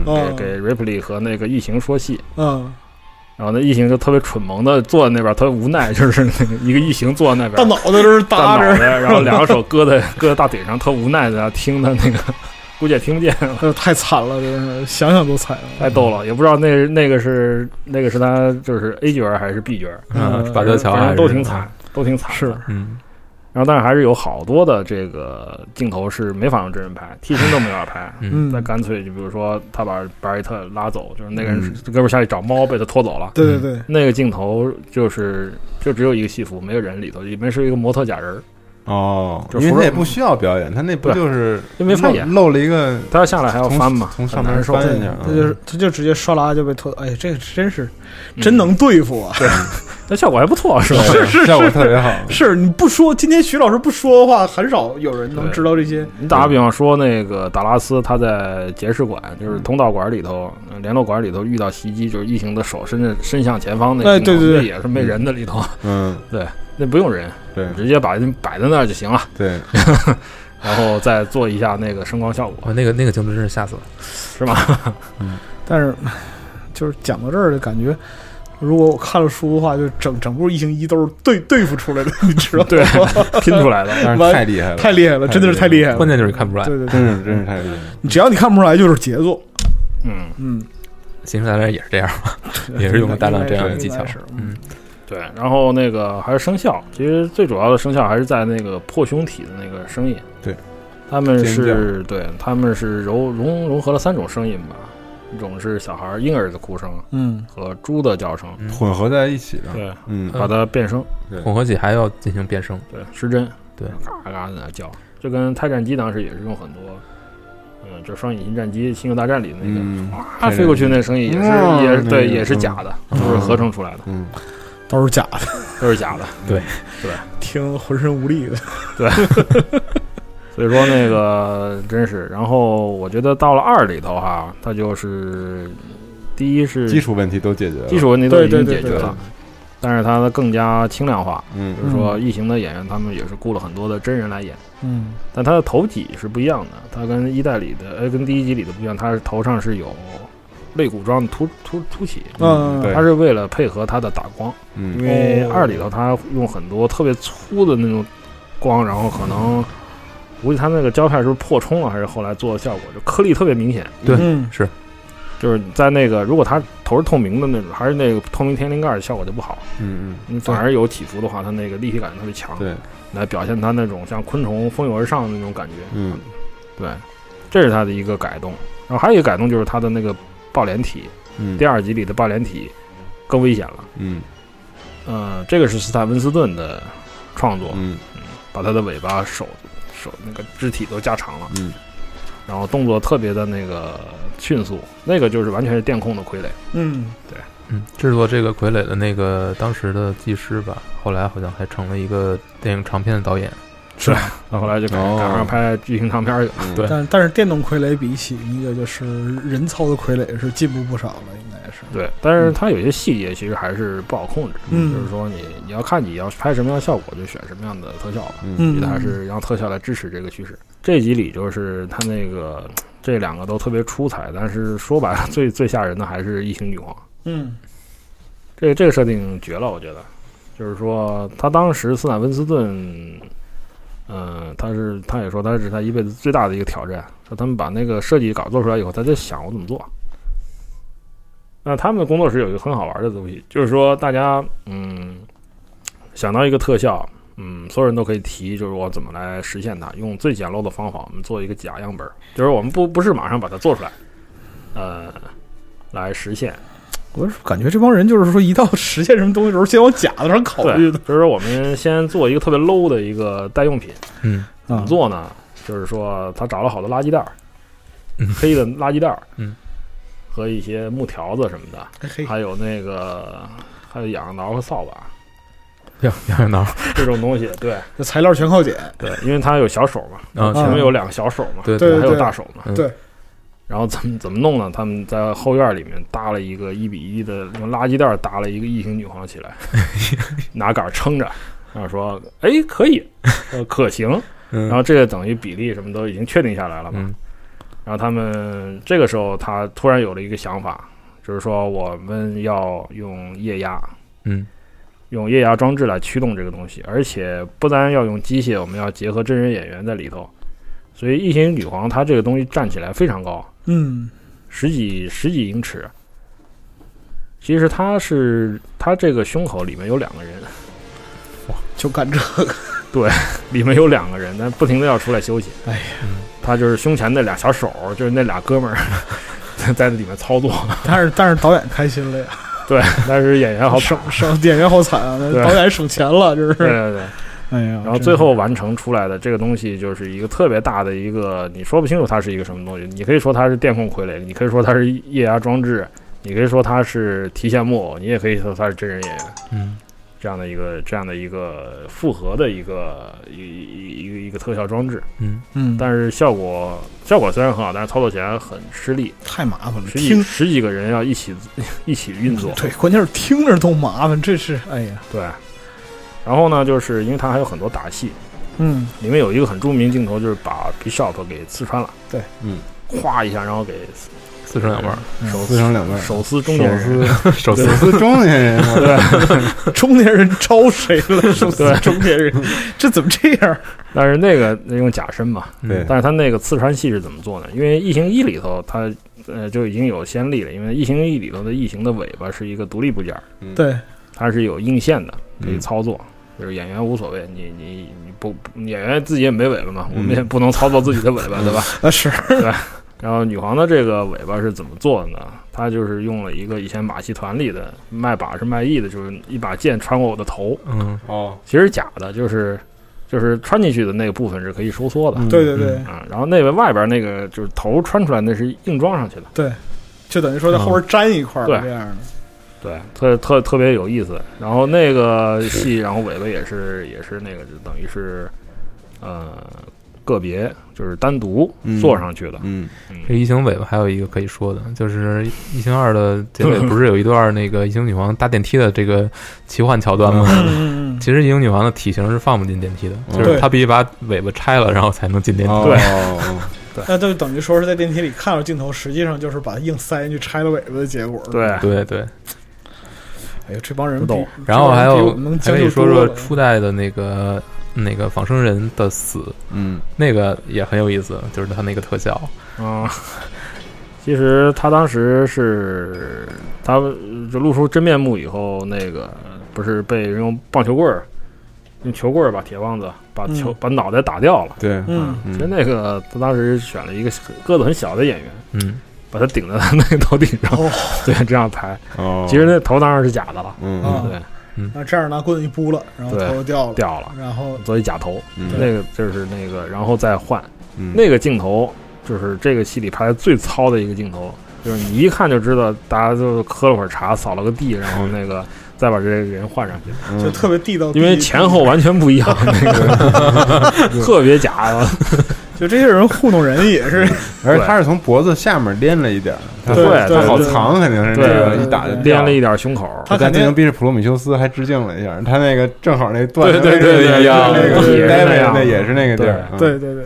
S4: 给给 Ripley 和那个异形说戏，
S5: 嗯，
S4: 然后那异形就特别蠢萌的坐在那边，特别无奈，就是那个一个异形坐在那边，
S5: 大脑袋都是
S4: 大
S5: 搭着，
S4: 脑袋，然后两个 手搁在搁在大腿上，特无奈的听他那个，估计也听不见，
S5: 太惨了，真是想想都惨了。
S4: 太逗了，也不知道那那个是那个是他就是 A 角还是 B 角，
S6: 嗯，
S5: 嗯。
S6: 巴德乔
S4: 反正都挺惨，都挺惨的，
S5: 是
S6: 嗯，
S4: 然后但是还是有好多的这个镜头是没法用真人拍，替身都没法拍。那，干脆就比如说他把巴瑞特拉走，就是那个人哥们儿下去找猫，被他拖走了。
S5: 对对对，
S4: 那个镜头就是就只有一个戏服，没有人里头，里面是一个模特假人儿，
S1: 哦，
S4: 就服装
S1: 因为他也不需要表演，他那不就是
S4: 就没法演。
S1: 露露了一个
S4: 他要下来还要翻嘛，
S1: 从上面。翻一下，
S5: 他就是他就直接唰啦就被拖，哎，这个真是真能对付啊！
S4: 那效果还不错，是吧？
S5: 是是
S1: 效果特别好。
S5: 是你不说，今天徐老师不说的话，很少有人能知道这些。
S4: 你打个比方说，那个达拉斯他在结士馆，就是通道馆里头、呃联络馆里头遇到袭击，就是异形的手伸着伸向前方那个
S5: 哎
S4: 镜头，
S5: 对对对
S4: 也是没人的里头，
S1: 嗯，对
S4: 那不用人，
S1: 对
S4: 直接把人摆在那儿就行了，
S1: 对，
S4: 然后再做一下那个声光效果，
S6: 我那个那个镜头真是吓死了。
S4: 是吗？
S5: 嗯但是就是讲到这儿的感觉，如果我看了书的话，就整整部《异形一》都是对对付出来的，你知道吗？
S4: 对，拼出来的。
S1: 但是太厉害了，
S5: 太厉害了，真的是太厉害了。
S6: 关键就是看不出来，
S5: 对对对，
S1: 真是真是太厉害了。
S5: 你只要你看不出来，就是杰作。
S4: 嗯，
S5: 嗯，
S6: 形式大战也是这样，也是用了大量这样的技巧。嗯，
S4: 对。然后那个还是声效，其实最主要的声效还是在那个破胸体的那个声音。
S1: 对，
S4: 他们是对，他们是融融融合了三种声音吧，一种是小孩婴儿的哭声
S5: 嗯，
S4: 和猪的叫声，
S6: 嗯。
S1: 混合在一起的，
S4: 对，
S1: 嗯，
S4: 把它变声，
S6: 混合起还要进行变声，
S4: 对，失真，
S6: 对，
S4: 嘎嘎在那叫，就跟泰战机当时也是用很多。嗯，就双引擎战机《星球大战》里那个
S1: 嗯，
S4: 啊飞过去那声音也是
S1: 嗯。
S4: 也是对也是假的，都是合成出来的，
S1: 嗯，
S5: 都是假的，
S4: 都是假的。对。对。
S5: 听浑身无力的。
S4: 所以说那个真是，然后我觉得到了二里头哈，它就是第一是
S1: 基础问题都解决了，
S4: 基础问题都已经解决了，但是它更加轻量化，
S1: 嗯。
S4: 就是说异形的演员他们也是雇了很多的真人来演，
S5: 嗯。
S4: 但他的头几是不一样的，他跟一代里的呃跟第一集里的不一样，他是头上是有肋骨状的凸凸凸起，
S5: 嗯，
S1: 对。
S4: 他是为了配合他的打光，
S1: 嗯。
S4: 因为
S5: 哦
S4: 二里头他用很多特别粗的那种光，然后可能估计他那个胶片是不是破冲了，还是后来做的效果，就颗粒特别明显。
S6: 对
S5: 嗯
S4: 就是在那个如果它头是透明的那种，还是那个透明天灵盖，效果就不好。
S1: 嗯嗯
S4: 你反而有起伏的话，它那个立体感特别强
S1: 嗯，，对，
S4: 来表现它那种像昆虫蜂拥而上的那种感觉。
S1: 嗯
S4: 对，这是它的一个改动。然后还有一个改动就是它的那个爆脸体，
S1: 嗯，
S4: 第二集里的爆脸体更危险了。
S1: 嗯
S4: 呃，这个是斯坦温斯顿的创作，
S1: 嗯
S4: 把他的尾巴、手、手那个肢体都加长了，
S1: 嗯。
S4: 然后动作特别的那个迅速，那个就是完全是电控的傀儡。
S5: 嗯。对。
S6: 嗯，制作这个傀儡的那个当时的技师吧，后来好像还成了一个电影长片的导演。
S4: 是，那后来就赶
S1: 哦。
S4: 赶上拍剧情长片去了。
S1: 嗯
S6: 对。
S5: 但但是电动傀儡比起一个就是人操的傀儡是进步不少了，是。
S4: 对，但是它有些细节其实还是不好控制，
S5: 嗯
S4: 就是说你你要看你要拍什么样的效果，就选什么样的特效了。
S1: 嗯
S4: 觉得还是让特效来支持这个趋势。这集里就是他那个这两个都特别出彩，但是说白了，最最吓人的还是异形女皇。
S5: 嗯
S4: 这这个设定绝了，我觉得，就是说他当时斯坦温斯顿，嗯、他是他也说他是他一辈子最大的一个挑战，说他们把那个设计稿做出来以后，他在想我怎么做。那他们的工作室有一个很好玩的东西，就是说大家嗯想到一个特效，嗯，所有人都可以提，就是我怎么来实现它，用最简陋的方法，我们做一个假样本儿，就是我们不不是马上把它做出来，呃，来实现。
S5: 我感觉这帮人就是说，一到实现什么东西的时候，先往假的上考虑
S4: 对，
S5: 的。
S4: 就是说我们先做一个特别 low 的一个代用品，
S6: 嗯
S4: 怎么做呢？就是说他找了好多垃圾袋儿，
S6: 嗯
S4: 黑的垃圾袋儿，
S6: 嗯，
S4: 和一些木条子什么的，还有那个还有痒痒挠和扫把
S6: 痒痒痒挠，
S4: 这种东西，对
S5: 这材料全靠捡。
S4: 对，因为它有小手嘛，
S6: 啊
S4: 前面有两个小手嘛，
S6: 对
S4: 还有大手嘛，
S6: 嗯
S5: 对，
S4: 然后怎么怎么弄呢？他们在后院里面搭了一个一比一的，用垃圾袋搭了一个异形女皇起来，拿杆撑着，然后说：“哎，可以，呃，可行。”
S6: 嗯
S4: 然后这个等于比例什么都已经确定下来了嘛。
S6: 嗯
S4: 然后他们这个时候，他突然有了一个想法，就是说我们要用液压，
S6: 嗯
S4: 用液压装置来驱动这个东西，而且不单要用机械，我们要结合真人演员在里头。所以异形女皇她这个东西站起来非常高，
S5: 嗯，
S4: 十几十几英尺。其实它是它这个胸口里面有两个人，哇
S5: 就干这个。
S4: 对，里面有两个人，但不停的要出来休息。
S5: 哎呀，
S4: 他就是胸前那俩小手，就是那俩哥们儿 在里面操作。
S5: 但是但是导演开心了呀，
S4: 对，但是演员好
S5: 省，省演员好惨啊，
S4: 对
S5: 导演省钱了，就是。
S4: 对对对。
S5: 哎呀，
S4: 然后最后完成出来的这个东西，就是一个特别大的一个，你说不清楚它是一个什么东西。你可以说它是电控傀儡，你可以说它是液压装置，你可以说它是提线木偶，你也可以说它是真人演员。
S6: 嗯，
S4: 这样的一个这样的一个复合的一个一一一个一个特效装置。
S6: 嗯
S5: 嗯，
S4: 但是效果效果虽然很好，但是操作起来很吃力，
S5: 太麻烦了。
S4: 十十几个人要一起 一起运作。
S5: 对，关键是听着都麻烦，这是哎呀，
S4: 对。然后呢，就是因为它还有很多打戏，
S5: 嗯，
S4: 里面有一个很著名镜头，就是把 Bishop 给刺穿了，
S5: 对，
S1: 嗯，
S4: 哗一下，然后给
S6: 撕成两半儿，
S4: 手
S1: 撕成两半儿，
S4: 手撕中年人，
S6: 手
S1: 手撕。中年人，
S4: 对，
S5: 中年人招谁了？手撕中年人，这怎么这样？
S4: 但是那个用假身嘛，
S1: 对。
S4: 但是他那个刺穿戏是怎么做呢？因为异形一里头，他呃就已经有先例了，因为异形一里头的异形的尾巴是一个独立部件，
S5: 对，
S4: 它是有硬线的，可以
S1: 嗯
S4: 操作。就是演员无所谓，你你你不演员自己也没尾巴嘛，
S1: 嗯
S4: 我们也不能操作自己的尾巴，对吧？
S5: 啊是，
S4: 对。然后女皇的这个尾巴是怎么做的呢？她就是用了一个以前马戏团里的卖把是卖艺的，就是一把剑穿过我的头。
S6: 嗯，
S1: 哦，
S4: 其实假的，就是就是穿进去的那个部分是可以收缩的。
S5: 对对对，
S4: 啊，然后那个外边那个就是头穿出来，那是硬装上去的。
S5: 对，就等于说在后边粘一块儿
S4: 对
S5: 这样的。
S4: 对，特特特别有意思。然后那个戏，然后尾巴也是也是那个，就等于是呃个别就是单独做上去的。
S1: 嗯，
S6: 这异形尾巴还有一个可以说的，就是异形二的结尾不是有一段那个异形女王搭电梯的这个奇幻桥段吗？
S5: 嗯。
S6: 其实异形女王的体型是放不进电梯的，
S1: 嗯
S6: 就是她必须把尾巴拆了，然后才能进电梯。
S4: 对。
S1: 哦，
S5: 那就等于说是在电梯里看到镜头，实际上就是把硬塞进去拆了尾巴的结果。
S4: 对。
S6: 对对，
S5: 哎呦，这帮人
S4: 不懂。
S6: 然后还有
S5: 能
S6: 还可以说说初代的那个那个仿生人的死，
S1: 嗯，
S6: 那个也很有意思，就是他那个特效，
S4: 啊，其实他当时是他就露出真面目以后，那个不是被人用棒球棍儿、用球棍儿把铁棒子把球、
S5: 嗯
S4: 把脑袋打掉了。
S1: 对，
S5: 嗯。
S4: 其实那个他当时选了一个个子很小的演员，
S6: 嗯，
S4: 把他顶在他那个头顶上，
S5: 哦。
S4: 对，这样拍。
S1: 哦，
S4: 其实那头当然是假的了，
S1: 嗯。
S5: 啊
S4: 对，
S5: 那这样拿棍子一拨了，然后头就掉了，
S4: 掉了，
S5: 然后
S4: 做一假头。
S1: 嗯。
S4: 那个就是那个，然后再换。
S1: 嗯。
S4: 那个镜头，就是这个戏里拍的最糙的一个镜头，就是你一看就知道，大家就喝了会儿茶，扫了个地，然后那个再把这个人换上去，
S1: 嗯。
S5: 就特别地道，
S4: 因为前后完全不一样，那个 特别假的。
S5: 就这些人糊弄人也是，
S1: 而且他是从脖子下面连了一点儿，他
S4: 对
S1: 他好藏，肯定是这个一打就
S4: 连了一点胸口，
S5: 他肯定
S1: 着普罗米修斯还致敬了一下，他那个正好那段
S4: 对对对对
S1: 一样，
S4: 对
S1: 那个
S4: 对也是那样
S1: 那也是那个地儿，嗯
S5: 对对对，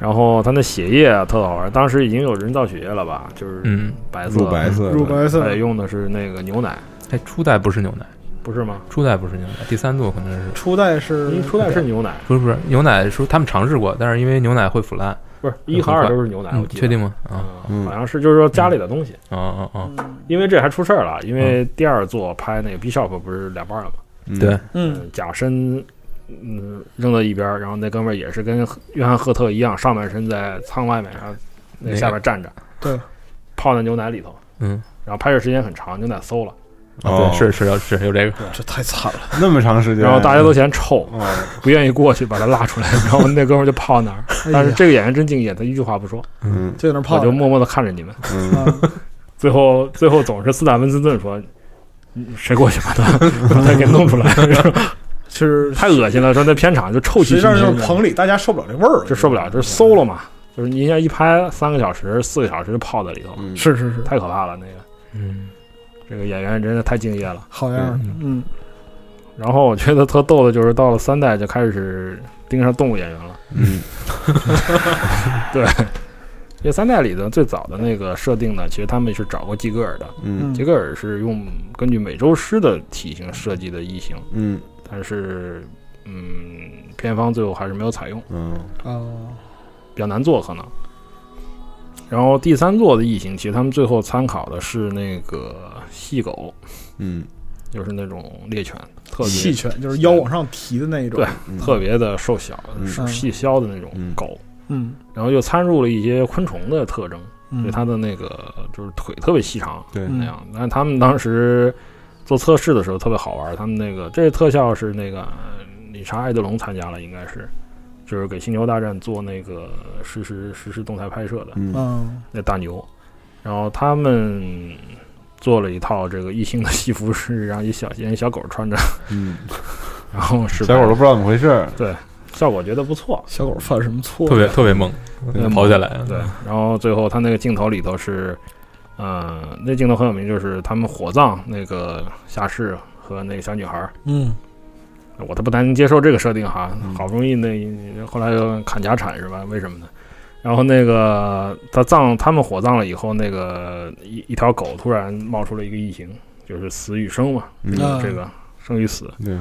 S4: 然后他那血液啊特好玩，当时已经有人造血液了吧？就是
S6: 嗯。
S4: 白色
S1: 乳白色的，
S5: 乳白色
S4: 哎，用的是那个牛奶，
S6: 哎，初代不是牛奶，
S4: 不是吗？
S6: 初代不是牛奶，第三座可能是。
S5: 初代是
S4: 因为初代是牛奶，
S6: 不是不是牛奶说他们尝试过，但是因为牛奶会腐烂，
S4: 不是一和二都是牛奶，
S6: 嗯
S4: 我记得。
S6: 确定吗？啊。
S4: 嗯，好像是就是说家里的东西，
S6: 啊啊啊！
S4: 因为这还出事儿了，因为第二座拍那个 Bishop 不是两半了吗？
S1: 嗯。
S6: 对，
S5: 嗯，
S4: 假身嗯扔到一边儿，然后那哥们儿也是跟约翰赫特一样，上半身在舱外面，然后那下边站着，
S5: 对，
S4: 泡在牛奶里头，
S6: 嗯，
S4: 然后拍摄时间很长，牛奶馊了，
S6: 啊
S1: 哦。
S6: 对，是是有是有这个，
S5: 这太惨了，
S1: 那么长时间，
S4: 然后大家都嫌臭，
S1: 哦，
S4: 不愿意过去把他拉出来，然后那哥们儿就泡那儿，但是这个演员真敬业，他一句话不说，
S1: 嗯。
S5: 就在那泡着，
S4: 我就默默的看着你们，
S1: 嗯，
S5: 啊
S4: 最后最后总是斯坦文斯顿说：“嗯谁过去把他 把他给弄出来？”
S5: 是
S4: 太恶心了，说那片场就臭气
S5: 实际上就是棚里大家受不了这味儿，
S4: 就受不了，就是馊了嘛。就是你像一拍三个小时、四个小时就泡在里头，
S5: 是是是，
S4: 太可怕了。那个，
S6: 嗯，
S4: 这个演员真的太敬业了，
S5: 好样的，嗯。
S4: 然后我觉得特逗的就是到了三代就开始盯上动物演员了，
S1: 嗯，
S4: 对，因为三代里的最早的那个设定呢，其实他们是找过吉格尔的，
S1: 嗯。
S4: 吉格尔是用根据美洲狮的体型设计的异形，
S1: 嗯，
S4: 但是嗯，片方最后还是没有采用，
S1: 嗯，
S5: 哦，
S4: 比较难做可能。然后第三座的异形，其实他们最后参考的是那个细狗，
S1: 嗯，
S4: 就是那种猎犬，特别
S5: 细犬就是腰往上提的那一种，
S4: 对，
S5: 嗯。
S4: 特别的瘦小、
S5: 嗯。
S4: 是细削的那种狗，
S5: 嗯，
S4: 然后又参入了一些昆虫的特征，
S5: 嗯。
S4: 所以它的那个就是腿特别细长，
S1: 对。
S4: 那样。但是他们当时做测试的时候特别好玩，他们那个这个特效是那个呃理查·艾德龙参加了，应该是。就是给《星球大战》做那个实时实时动态拍摄的，
S5: 嗯
S4: 那大牛，然后他们做了一套这个异性的戏服，是让一小一小狗穿着，
S1: 嗯，
S4: 然后是
S1: 小狗都不知道怎么回事儿，
S4: 对，效果觉得不错。
S5: 小狗犯什么错？
S6: 特别特别猛，
S4: 对
S6: 跑起来，
S4: 对，然后最后他那个镜头里头是，呃，那镜头很有名，就是他们火葬那个夏士和那个小女孩儿。
S5: 嗯，
S4: 我都不太能接受这个设定哈，好不容易那后来又砍家产是吧？为什么呢？然后那个他葬他们火葬了以后，那个一一条狗突然冒出了一个异形，就是死与生嘛，
S1: 嗯
S4: 这个生与死。
S1: 对，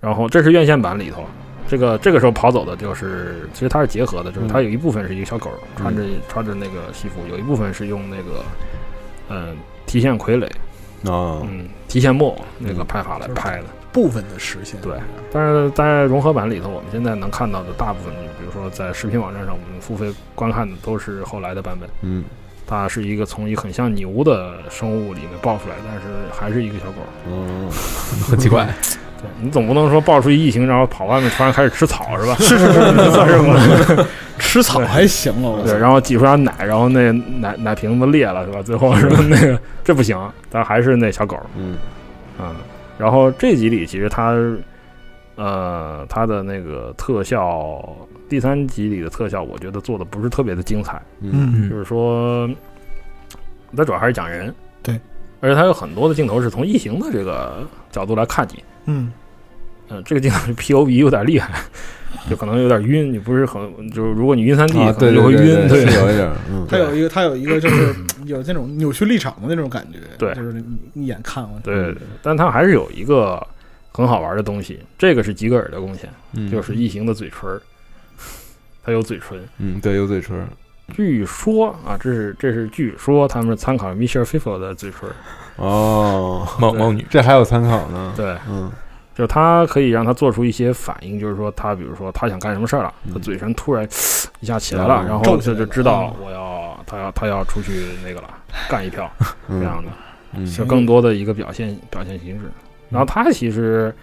S4: 然后这是院线版里头，这个这个时候跑走的就是，其实它是结合的，就是它有一部分是一个小狗穿着穿着那个西服，有一部分是用那个嗯提线傀儡
S1: 啊，
S4: 嗯提线木偶那个拍法来拍的。
S5: 部分的实现，
S4: 对，但是在融合版里头，我们现在能看到的大部分，比如说在视频网站上，我们付费观看的都是后来的版本。
S1: 嗯，
S4: 它是一个从一个很像牛的生物里面爆出来，但是还是一个小狗。
S1: 嗯，
S6: 很奇怪。
S4: 对你总不能说爆出一异形，然后跑外面突然开始吃草是吧？
S5: 是是是
S4: 算什么？
S5: 吃草还行了，
S4: 对，然后挤出点奶，然后那奶奶瓶子裂了是吧？最后是？那个这不行，但还是那小狗。
S1: 嗯
S4: 嗯。然后这集里其实它，呃，它的那个特效，第三集里的特效，我觉得做的不是特别的精彩。
S5: 嗯
S4: 就是说，它主要还是讲人，
S5: 对，
S4: 而且它有很多的镜头是从异形的这个角度来看你。
S5: 嗯，
S4: 呃，这个镜头 POV 有点厉害，就可能有点晕。你不是很，就是如果你晕三 D，
S1: 啊
S4: 可能就会晕。
S1: 对，有一点。嗯，
S5: 它有一个，它有一个，就是 有那种扭曲立场的那种感觉。
S4: 对，
S5: 就是你一眼看过去。
S4: 对对对，但它还是有一个很好玩的东西，这个是吉格尔的贡献，
S1: 嗯
S4: 就是异形的嘴唇儿，它有嘴唇。
S1: 嗯，对，有嘴唇。
S4: 据说啊，这是这是据说他们是参考 Michelle Pfeiffer 的嘴唇。
S1: 哦，
S6: 猫猫女，
S1: 这还有参考呢。
S4: 对，
S1: 嗯，
S4: 就他可以让他做出一些反应，就是说他比如说他想干什么事儿了，他嘴唇突然一下起来了，然后这就知道我要他要他要出去那个了，干一票 这样的，
S1: 嗯。
S4: 就更多的一个表现表现形式。然后他其实，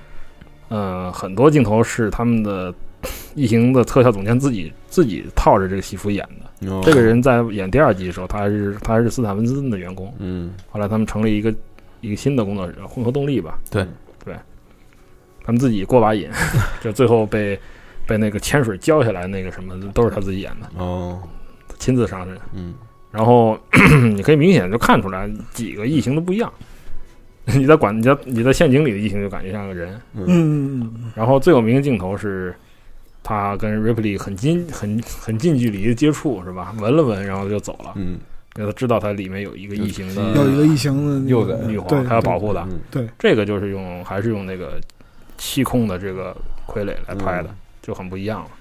S4: 嗯，很多镜头是他们的 异形的特效总监自己自己套着这个戏服演的。
S1: 哦。
S4: 这个人在演第二集的时候，他还是他还是斯坦文斯顿的员工。
S1: 嗯，
S4: 后来他们成立一个一个新的工作室，混合动力吧。
S6: 对。
S4: 对，他们自己过把瘾，就最后被被那个铅水浇下来那个什么，都是他自己演的。
S1: 哦，
S4: 亲自上阵。
S1: 嗯，
S4: 然后 你可以明显就看出来几个异形都不一样。你在管你在你在陷阱里的异形就感觉像个人。
S5: 嗯，
S4: 然后最有名的镜头是。他跟 Ripley 很近、很很近距离的接触，是吧？闻了闻，然后就走了。
S1: 嗯，
S4: 因为他知道他里面有一个异形的，
S5: 有一个异形的
S1: 幼崽
S4: 女皇，他要保护的。
S5: 对，
S4: 这个就是用还是用那个气控的这个傀儡来拍的，就很不一样了。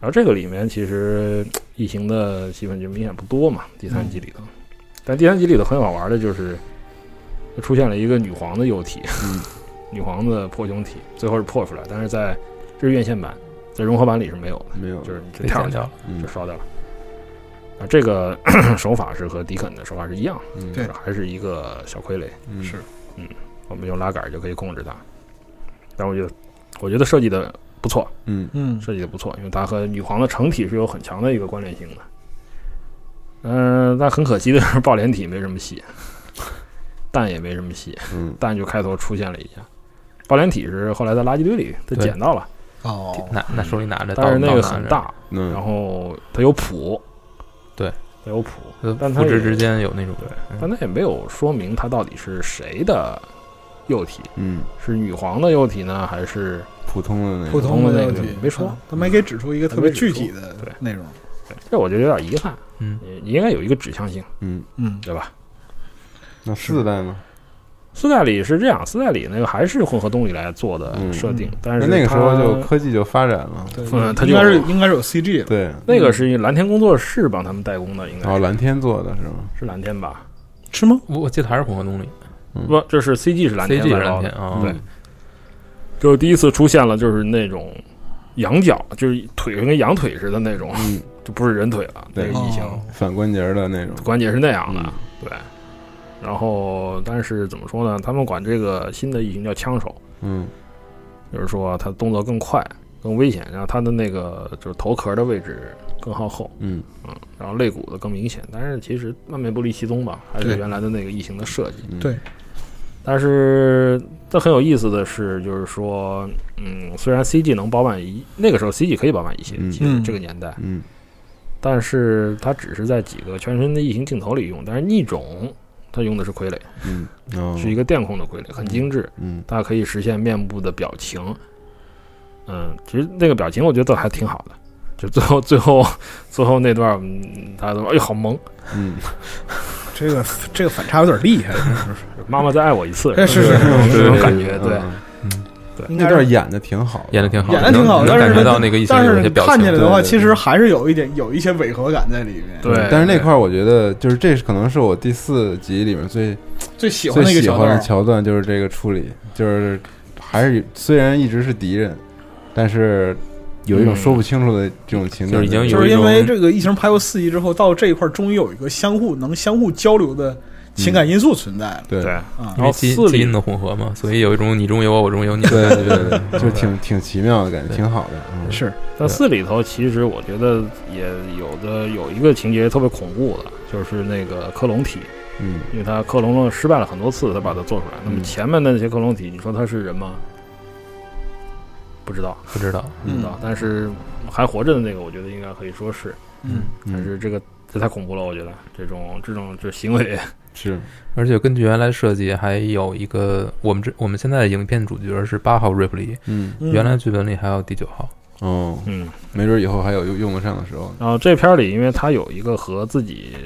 S4: 然后这个里面其实异形的戏份就明显不多嘛，第三集里头。但第三集里头很好玩的就是，出现了一个女皇的幼体，
S1: 嗯、
S4: 女皇的破胸体，最后是破出来，但是在这是院线版，在融合版里是没有的，
S1: 没有，
S4: 就是就跳上去了，
S1: 嗯、
S4: 就烧掉了。啊，这个 手法是和迪肯的手法是一样，
S1: 嗯、
S4: 就是还是一个小傀儡，
S1: 嗯、
S4: 是，嗯，我们用拉杆就可以控制它。但我觉得，我觉得设计的不错，
S1: 嗯。
S5: 嗯，
S4: 设计的不错，因为它和女皇的成体是有很强的一个关联性的。嗯、但很可惜的是，爆连体没什么戏，蛋也没什么戏，
S1: 嗯，
S4: 蛋就开头出现了一下，爆连体是后来在垃圾堆里他捡到了，
S5: 哦，
S6: 拿拿手里拿着，
S4: 但是那个很大，
S1: 嗯。
S4: 然后它有谱，
S6: 对，
S4: 它有谱，
S6: 呃
S4: 但它
S6: 之间有那种
S4: 对，
S6: 嗯。
S4: 但它也没有说明它到底是谁的幼体，
S1: 嗯，
S4: 是女皇的幼体呢，还是
S1: 普通的那个
S5: 普
S1: 通，
S4: 的那个
S5: 通的问题
S4: 没说
S5: 啊他没给指出一个特别具体的
S4: 对
S5: 内容。
S4: 对这我觉得有点遗憾，
S6: 嗯，
S4: 你应该有一个指向性，
S1: 嗯，
S5: 嗯，
S4: 对吧？
S1: 那四代呢？
S4: 四代里是这样，四代里那个还是混合动力来做的
S1: 嗯
S4: 设定，
S5: 嗯
S4: 但是
S1: 那那个时候就科技就发展了，
S5: 对，
S4: 嗯它
S5: 应该是应该是有 CG 的。
S1: 对，
S4: 那个是蓝天工作室帮他们代工的，应该
S1: 哦，蓝天做的是吗？
S4: 是蓝天吧？
S5: 是吗？
S6: 我我记得还是混合动力
S4: 不，这是 CG 是蓝天
S6: ，CG 是
S4: 外包的
S6: 蓝天啊，
S4: 对，就是第一次出现了，就是那种羊角，就是腿跟羊腿似的那种，
S1: 嗯，
S4: 就不是人腿了，那
S1: 对
S4: 个异形，
S5: 哦。
S1: 反关节的那种，
S4: 关节是那样的，
S1: 嗯。
S4: 对。然后，但是怎么说呢？他们管这个新的异形叫枪手，
S1: 嗯。
S4: 就是说它动作更快、更危险，然后它的那个就是头壳的位置更靠后，
S1: 嗯。
S4: 嗯，然后肋骨的更明显。但是其实万变不离其宗吧，还是原来的那个异形的设计。
S1: 嗯。
S5: 对，
S4: 但是这很有意思的是，就是说，嗯，虽然 CG 能包办一，那个时候 CG 可以包办一些，
S1: 嗯。
S4: 其实
S5: 嗯。
S4: 这个年代，
S1: 嗯。
S4: 但是它只是在几个全身的异形镜头里用，但是逆种它用的是傀儡，
S1: 嗯，哦，
S4: 是一个电控的傀儡，很精致，
S1: 嗯。
S4: 它可以实现面部的表情。嗯，其实那个表情我觉得还挺好的，就最后最后最后那段，嗯，大家都说哎呦好萌，
S1: 嗯，
S5: 这个这个反差有点厉害，
S4: 妈妈再爱我一次，
S5: 是是是
S4: 这种感觉，对。
S1: 嗯
S4: 对
S1: 那段演的挺好，
S6: 演的挺好，
S5: 演的挺好，
S6: 能
S5: 但是
S6: 感觉到那个异形
S5: 但是看起来的话，其实还是有一点有一些违和感在里面。
S4: 对
S1: 但是那块儿我觉得就是这是可能是我第四集里面最
S5: 最喜欢
S1: 最喜欢的
S5: 桥段，
S1: 就是这个处理，就是还是虽然一直是敌人，但是有一种说不清楚的这种情感，
S6: 就是已经有
S5: 就是因为这个疫情拍过四集之后，到这一块儿终于有一个相互能相互交流的情感因素存在了。
S1: 对。
S6: 因为基
S4: 然后四里
S6: 基因的混合嘛，所以有一种你中有我，我中有你。
S1: 对对对对，就挺挺奇妙的感觉，挺好的，嗯。
S5: 是。
S4: 但四里头其实我觉得也有的有一个情节特别恐怖的，就是那个克隆体，
S1: 嗯。
S4: 因为他克隆了失败了很多次，才把它做出来。那么
S1: 嗯。
S4: 前面的那些克隆体，你说他是人吗？不知道，
S6: 不知道，
S4: 不知道。但是还活着的那个，我觉得应该可以说是，
S5: 嗯，
S1: 嗯。
S4: 但是这个这太恐怖了，我觉得这种这种这行为，
S1: 是。
S6: 而且根据原来设计，还有一个我们这我们现在的影片主角是八号瑞普利，
S1: 嗯。
S5: 嗯
S6: 原来剧本里还有第九号。
S1: 哦，
S4: 嗯。
S1: 没准以后还有用用得上的时候，
S4: 然后这片儿里，因为他有一个和自己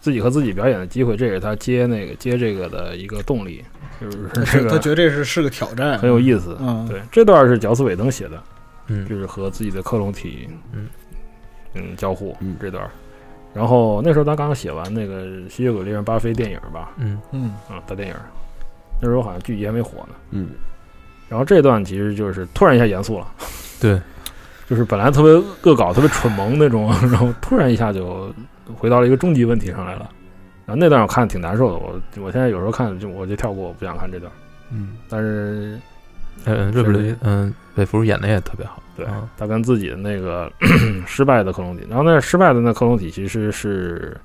S4: 自己和自己表演的机会，这也是他接那个接这个的一个动力，就是这
S5: 他觉得这是是个挑战，
S4: 很有意思。
S5: 嗯
S4: 对，这段是乔斯韦登写的，
S6: 嗯
S4: 就是和自己的克隆体，
S6: 嗯
S4: 嗯交互
S1: 嗯
S4: 这段。然后那时候他刚刚写完那个《吸血鬼猎人巴菲》电影吧，
S6: 嗯
S5: 嗯
S4: 啊，大电影，那时候好像剧集还没火呢。
S1: 嗯
S4: 然后这段其实就是突然一下严肃了，
S6: 对，
S4: 就是本来特别恶搞、特别蠢萌那种，然后突然一下就回到了一个终极问题上来了。然后那段我看挺难受的，我我现在有时候看就我就跳过，我不想看这段。
S1: 嗯
S4: 但是
S6: 嗯，瑞普利，嗯，韦弗演的也特别好。
S4: 对
S6: 啊
S4: 他跟自己的那个 失败的克隆体，然后那失败的那克隆体其实是，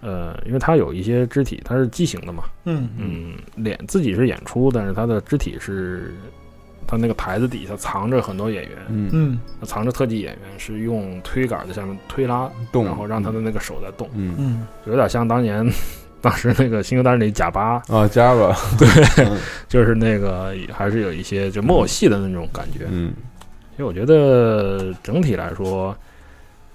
S4: 呃，因为他有一些肢体他是畸形的嘛，
S5: 嗯
S4: 嗯，脸自己是演出，但是他的肢体是，他那个台子底下藏着很多演员，
S1: 嗯。
S5: 嗯。
S4: 藏着特技演员，是用推杆在下面推拉，
S1: 动。
S4: 然后让他的那个手在动，
S1: 嗯。
S5: 嗯。
S4: 有点像当年。当时那个《星球大战》里贾巴，
S1: 啊，加吧，
S4: 对，
S1: 嗯
S4: 就是那个还是有一些就木偶戏的那种感觉。
S1: 嗯。
S4: 其实我觉得整体来说，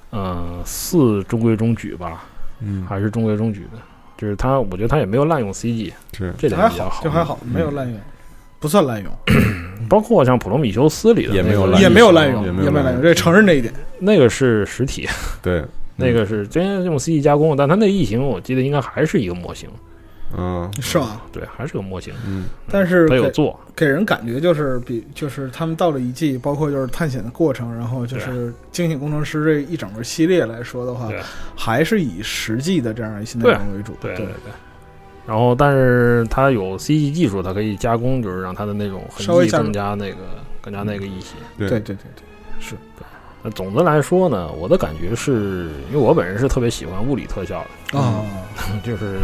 S4: 呃，四中规中矩吧，
S1: 嗯。
S4: 还是中规中矩的。就是他，我觉得他也没有滥用 CG，
S1: 是。
S4: 这点
S5: 还
S4: 比较
S5: 好，就还好，没有滥用，不算滥用，
S4: 包括像《普罗米修斯》里的
S1: 也没有
S4: 那个
S1: 滥
S5: 也没有滥用，
S1: 也没有滥用
S5: 也没有滥用，这承认这一点。
S4: 那个是实体，
S1: 对，
S4: 那个是真用 CG 加工，但它那异形我记得应该还是一个模型，
S1: 嗯。
S5: 是吧？
S4: 对，还是个模型。
S1: 嗯。
S5: 但是给
S4: 他有做，
S5: 给人感觉就是比就是他们到了一季，包括就是探险的过程，然后就是惊险工程师这一整个系列来说的话，还是以实际的这样一些内容为主。对
S4: 对。对对。然后，但是它有 CG 技术，它可以加工，就是让它的那种痕迹
S5: 稍微
S4: 更加那个，更加那个一些。
S1: 对。
S5: 对对对对，是。
S4: 那总的来说呢，我的感觉是因为我本人是特别喜欢物理特效的。
S5: 啊，
S4: 就是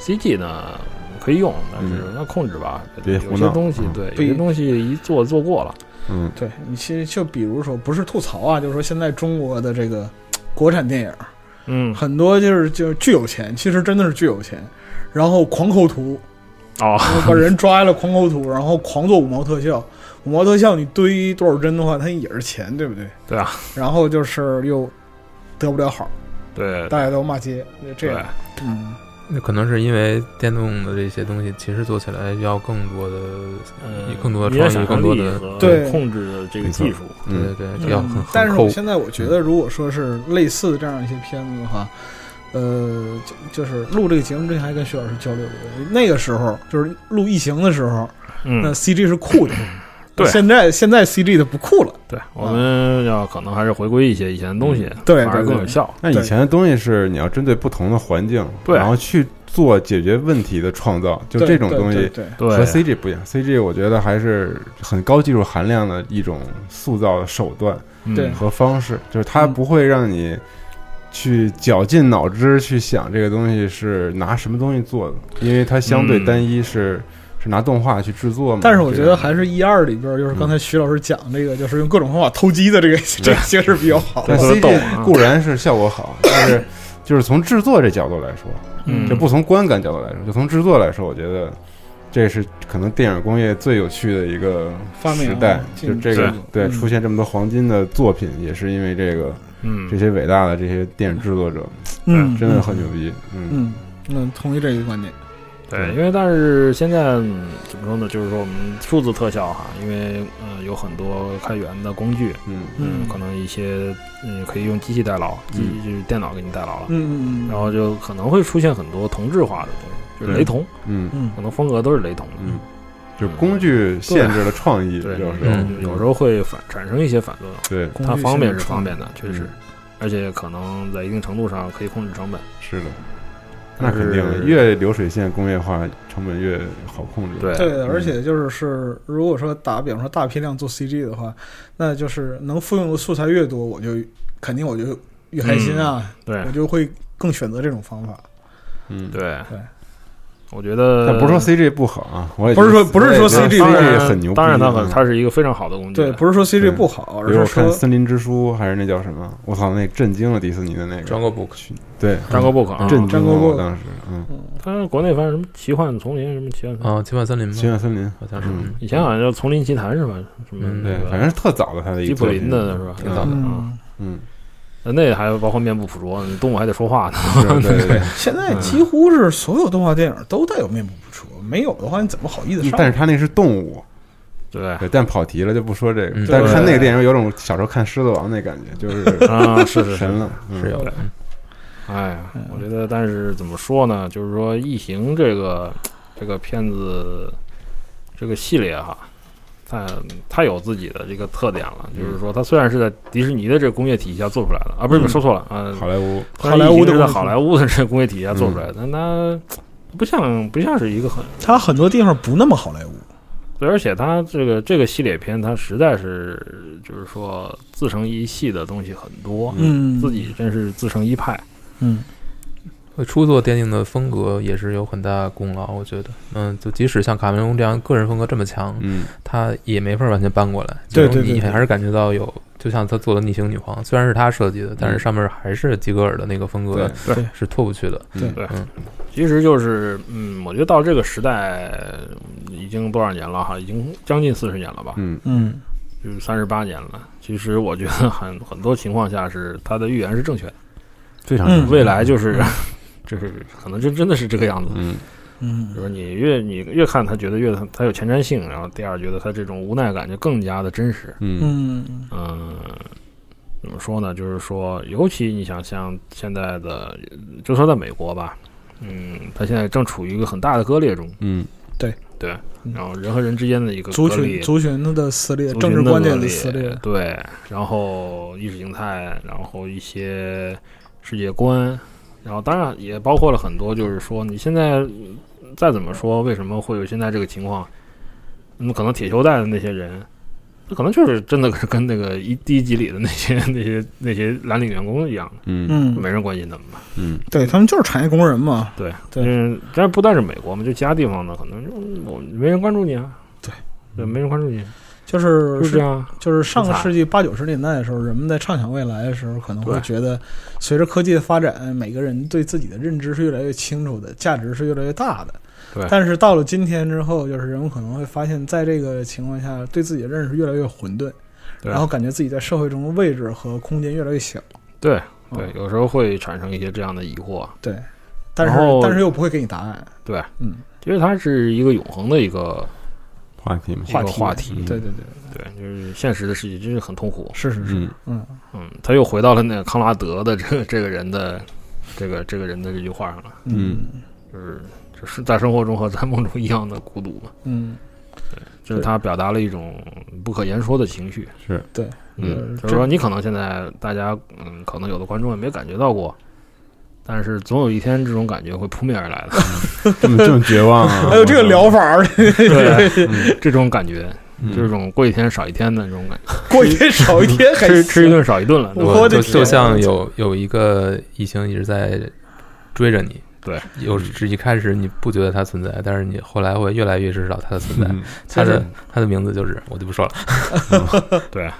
S4: CG 呢可以用，但是要控制吧，有些东西对，有些东西一做做过了。
S1: 嗯，
S5: 对你其实就比如说，不是吐槽啊，就是说现在中国的这个国产电影，
S4: 嗯，
S5: 很多就是就是巨有钱，其实真的是巨有钱，然后狂抠图，
S4: 哦，
S5: 把人抓了狂抠图，然后狂做五毛特效，五毛特效你堆多少帧的话，它也是钱，对不对？
S4: 对啊，
S5: 然后就是又得不了好，
S4: 对，
S5: 大家都骂街，这样，嗯。
S6: 那可能是因为电动的这些东西，其实做起来要更多的，
S4: 呃，
S6: 更多的创意，更多的
S5: 对。
S4: 控制的这个技术，
S6: 对对对，要很。
S5: 但是我现在我觉得，如果说是类似的这样一些片子的话，呃，就就是录这个节目之前还跟徐老师交流过，那个时候就是录《异形》的时候，那 CG 是酷的。
S4: 对，
S5: 现在现在 CG 的不酷了。
S4: 对，我们要可能还是回归一些以前的东西，
S5: 对，
S4: 反而更有效。
S1: 那以前的东西是你要针对不同的环境，
S4: 对，
S1: 然后去做解决问题的创造，就这种东西和 CG 不一样。CG 我觉得还是很高技术含量的一种塑造手段
S5: 对
S1: 和方式，就是它不会让你去绞尽脑汁去想这个东西是拿什么东西做的，因为它相对单一是。是拿动画去制作嘛？
S5: 但是我觉得还是一二里边，就是刚才徐老师讲这个，就是用各种方法偷鸡的这个这个形式比较好。
S1: 但 CG 固然是效果好，但是 就是从制作这角度来说，就不从观感角度来说，就从制作来说，我觉得这是可能电影工业最有趣的一个时代。就这个对出现这么多黄金的作品，也是因为这个，
S4: 嗯，
S1: 这些伟大的这些电影制作者，
S5: 嗯，
S1: 真的很牛逼。
S5: 嗯，嗯，同意这个观点。
S4: 对，因为但是现在怎么说呢？就是说我们数字特效哈，因为呃有很多开源的工具，
S1: 嗯。
S4: 嗯，可能一些嗯可以用机器代劳，机就是电脑给你代劳了，
S5: 嗯嗯嗯，
S4: 然后就可能会出现很多同质化的东西，就是雷同，
S1: 嗯。
S5: 嗯，
S4: 可能风格都是雷同的，
S1: 嗯，就是工具限制了创意，
S4: 对，
S1: 有时候。
S4: 有时候会反产生一些反作用，
S1: 对，
S4: 它方便是方便的，确实，而且可能在一定程度上可以控制成本，
S1: 是的。那肯定，越流水线工业化，成本越好控制。
S4: 对。
S5: 对，而且就是是，如果说打比方说大批量做 CG 的话，那就是能复用的素材越多，我就肯定我就越开心啊。
S4: 对，
S5: 我就会更选择这种方法。
S1: 嗯，
S4: 对。
S5: 对。
S4: 我觉得，
S1: 但不是说 CG 不好啊，我也
S5: 不是说不是说 CG
S1: 很牛，
S4: 当然它很它是一个非常好的工具。
S5: 对，不是说 CG 不好，而是
S1: 说《森林之书》还是那叫什么？我操，那震惊了迪士尼的那个《
S6: 张国 book》。
S1: 对，《
S4: 张国 book》
S1: 震惊
S5: 了
S1: 我当时。嗯，
S4: 它国内反正什么奇幻丛林，什么奇幻
S6: 啊，奇幻森林，
S1: 奇幻森林
S6: 好像是。
S4: 以前好像叫《丛林奇谭》是吧？什么？
S1: 对，反正是特早的，它的
S4: 吉普林的是吧？
S6: 挺早的
S5: 啊。
S1: 嗯。
S4: 那还包括面部捕捉，动物还得说话呢。
S1: 对对对，
S5: 现在几乎是所有动画电影都带有面部捕捉，没有的话你怎么好意思上？
S1: 但是他那是动物，
S4: 对
S1: 对，但跑题了就不说这个。但是看那个电影有种小时候看《狮子王》那感觉，就是
S4: 啊，是是
S1: 神了，
S6: 是有的。
S4: 哎呀，我觉得，但是怎么说呢？就是说，《异形》这个这个片子这个系列哈。它它有自己的这个特点了，就是说，它虽然是在迪士尼的这个工业体系下做出来的啊，不是说错了啊，
S1: 好莱坞，
S5: 好莱坞
S4: 是在好莱坞的这个工业体系下做出来的，但它不像不像是一个很，
S5: 它很多地方不那么好莱坞，
S4: 对，而且它这个这个系列片，它实在是就是说自成一系的东西很多，
S5: 嗯，
S4: 自己真是自成一派，
S5: 嗯。
S6: 会出作电影的风格也是有很大功劳，我觉得，嗯，就即使像卡梅隆这样个人风格这么强，
S1: 嗯，
S6: 他也没法完全搬过来。
S5: 对对对，
S6: 你还是感觉到有，就像他做的《逆行女皇》，虽然是他设计的，但是上面还是吉格尔的那个风格，
S4: 对，
S6: 是脱不去的。
S5: 对
S4: 对，嗯，其实就是，嗯，我觉得到这个时代已经多少年了哈，已经将近四十年了吧，
S1: 嗯
S5: 嗯，
S4: 就是三十八年了。其实我觉得很很多情况下是他的预言是正确的，
S1: 非常
S4: 未来就是。就是可能真真的是这个样子，
S1: 嗯。
S5: 嗯，
S4: 就是你越你越看他觉得越他他有前瞻性，然后第二觉得他这种无奈感就更加的真实，
S1: 嗯。
S4: 嗯。怎么说呢？就是说，尤其你想像现在的，就说在美国吧，嗯，他现在正处于一个很大的割裂中，
S1: 嗯，
S5: 对。
S4: 对，然后人和人之间的一个
S5: 族群族群的撕裂，政治观点的撕裂，
S4: 对，然后意识形态，然后一些世界观。然后当然也包括了很多，就是说你现在再怎么说，为什么会有现在这个情况？那么可能铁锈带的那些人，可能就是真的是跟那个一第一集里的那些那些那些蓝领员工一样，
S1: 嗯
S5: 嗯
S4: 没人关心他们嘛。
S1: 嗯，
S5: 对他们就是产业工人嘛。
S4: 对
S5: 但
S4: 是，但是不但是美国嘛，就其他地方呢，可能就我没人关注你啊。
S5: 对
S4: 对，没人关注你，
S5: 就是
S4: 是这样。
S5: 就是上个世纪八九十年代的时候，人们在畅想未来的时候，可能会觉得，随着科技的发展，每个人对自己的认知是越来越清楚的，价值是越来越大的。
S4: 对
S5: 但是到了今天之后，就是人们可能会发现，在这个情况下，对自己的认识越来越混沌，
S4: 对
S5: 然后感觉自己在社会中的位置和空间越来越小。
S4: 对
S5: 嗯
S4: 对，有时候会产生一些这样的疑惑。
S5: 对，但是但是又不会给你答案。
S4: 对，
S5: 嗯，
S4: 其实它是一个永恒的一个
S1: 话题嘛
S5: 话题
S4: 话题。
S5: 对对对，
S4: 对，就是现实的世界真是很痛苦。
S5: 是是是。
S1: 嗯，
S5: 嗯。
S4: 嗯，他又回到了那个康拉德的这个 这个人的这个这个人的这句话上了，
S1: 嗯。
S4: 就是就是在生活中和在梦中一样的孤独嘛。
S5: 嗯，
S4: 就是他表达了一种不可言说的情绪。
S1: 是。
S5: 对，
S4: 嗯，
S5: 呃
S4: 就是说你可能现在大家嗯，可能有的观众也没感觉到过，但是总有一天这种感觉会扑面而来的。
S1: 这么这么绝望啊！
S5: 还有这个疗法儿，
S4: 对，嗯。这种感觉，
S1: 嗯。
S4: 这种过一天少一天的这种感觉，
S5: 过一天少一天还
S4: 吃吃一顿少一顿了。
S6: 就就像有有一个异形一直在追着你，
S4: 对，
S6: 有是一开始你不觉得它存在，但是你后来会越来越知道它的存在。
S1: 嗯。
S6: 它的它的名字就是我就不说了。
S4: 对，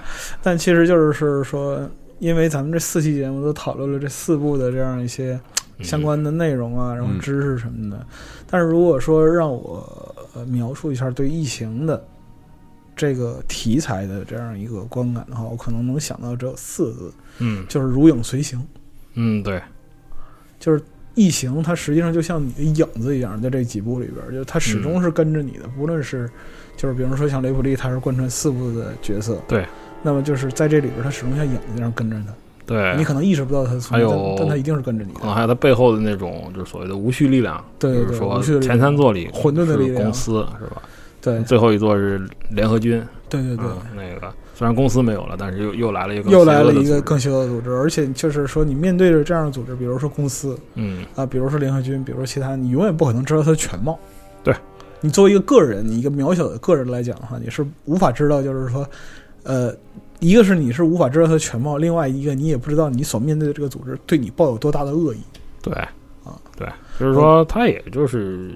S5: 但其实就是是说，因为咱们这四期节目都讨论了这四部的这样一些相关的内容啊，然后知识什么的。但是如果说让我呃描述一下对异形的这个题材的这样一个观感的话，我可能能想到只有四个字，
S4: 嗯。
S5: 就是如影随形。
S4: 嗯，对，
S5: 就是异形，它实际上就像你的影子一样，在这几部里边儿，就是它始终是跟着你的，不论是就是比如说像雷普利，他是贯穿四部的角色，
S4: 对，
S5: 那么就是在这里边儿，它始终像影子一样跟着他，
S4: 对，
S5: 你可能意识不到他的存在，
S4: 还有
S5: 但但它一定是跟着你的。
S4: 可能还有他背后的那种就是所谓的无序力量，
S5: 对对对
S4: 前三座里
S5: 混沌的力量。
S4: 公司是吧？
S5: 对。
S4: 最后一座是联合军，
S5: 对对对，
S4: 嗯那个虽然公司没有了，但是又又来了一个
S5: 又来了一个更邪恶的组织，而且就是说，你面对着这样的组织，比如说公司，
S4: 嗯。
S5: 啊，比如说联合军，比如说其他，你永远不可能知道它的全貌。
S4: 对，
S5: 你作为一个个人，你一个渺小的个人来讲的话，你是无法知道，就是说，呃，一个是你是无法知道它的全貌，另外一个你也不知道你所面对的这个组织对你抱有多大的恶意。
S4: 对
S5: 啊，
S4: 对，就是说他也就是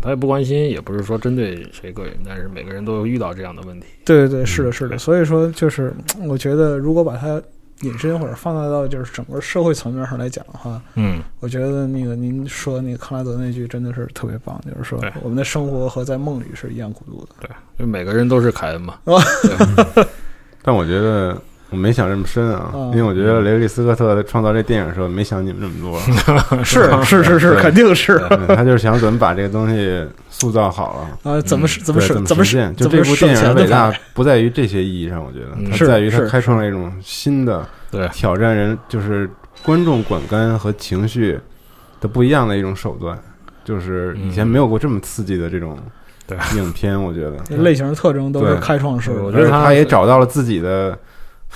S4: 他也不关心，也不是说针对谁个人，但是每个人都会遇到这样的问题。
S5: 对对对，是的，是的。所以说，就是我觉得，如果把它引申或者放大到就是整个社会层面上来讲的话，
S4: 嗯，
S5: 我觉得那个您说那个康拉德那句真的是特别棒，就是说我们的生活和在梦里是一样孤独的。
S4: 对，就每个人都是凯恩嘛。
S1: 但我觉得我没想这么深啊，
S5: 嗯。
S1: 因为我觉得雷利斯科特在创造这电影的时候没想你们这么多，
S5: 是是是是，肯定是。
S1: 他就是想怎么把这个东西塑造好了。
S5: 啊，怎么是怎么
S1: 对怎
S5: 省怎么
S1: 实现？就这部电影
S5: 的
S1: 的伟大不在于这些意义上，我觉得。
S4: 嗯
S1: 它
S5: 是
S1: 在于它开创了一种新的
S4: 对。
S1: 挑战人，就是观众管干和情绪的不一样的一种手段，就是以前没有过这么刺激的这种
S4: 对。
S1: 影片，我觉得。
S5: 类型的特征都是开创式的。
S4: 我觉得他
S1: 而且他也找到了自己的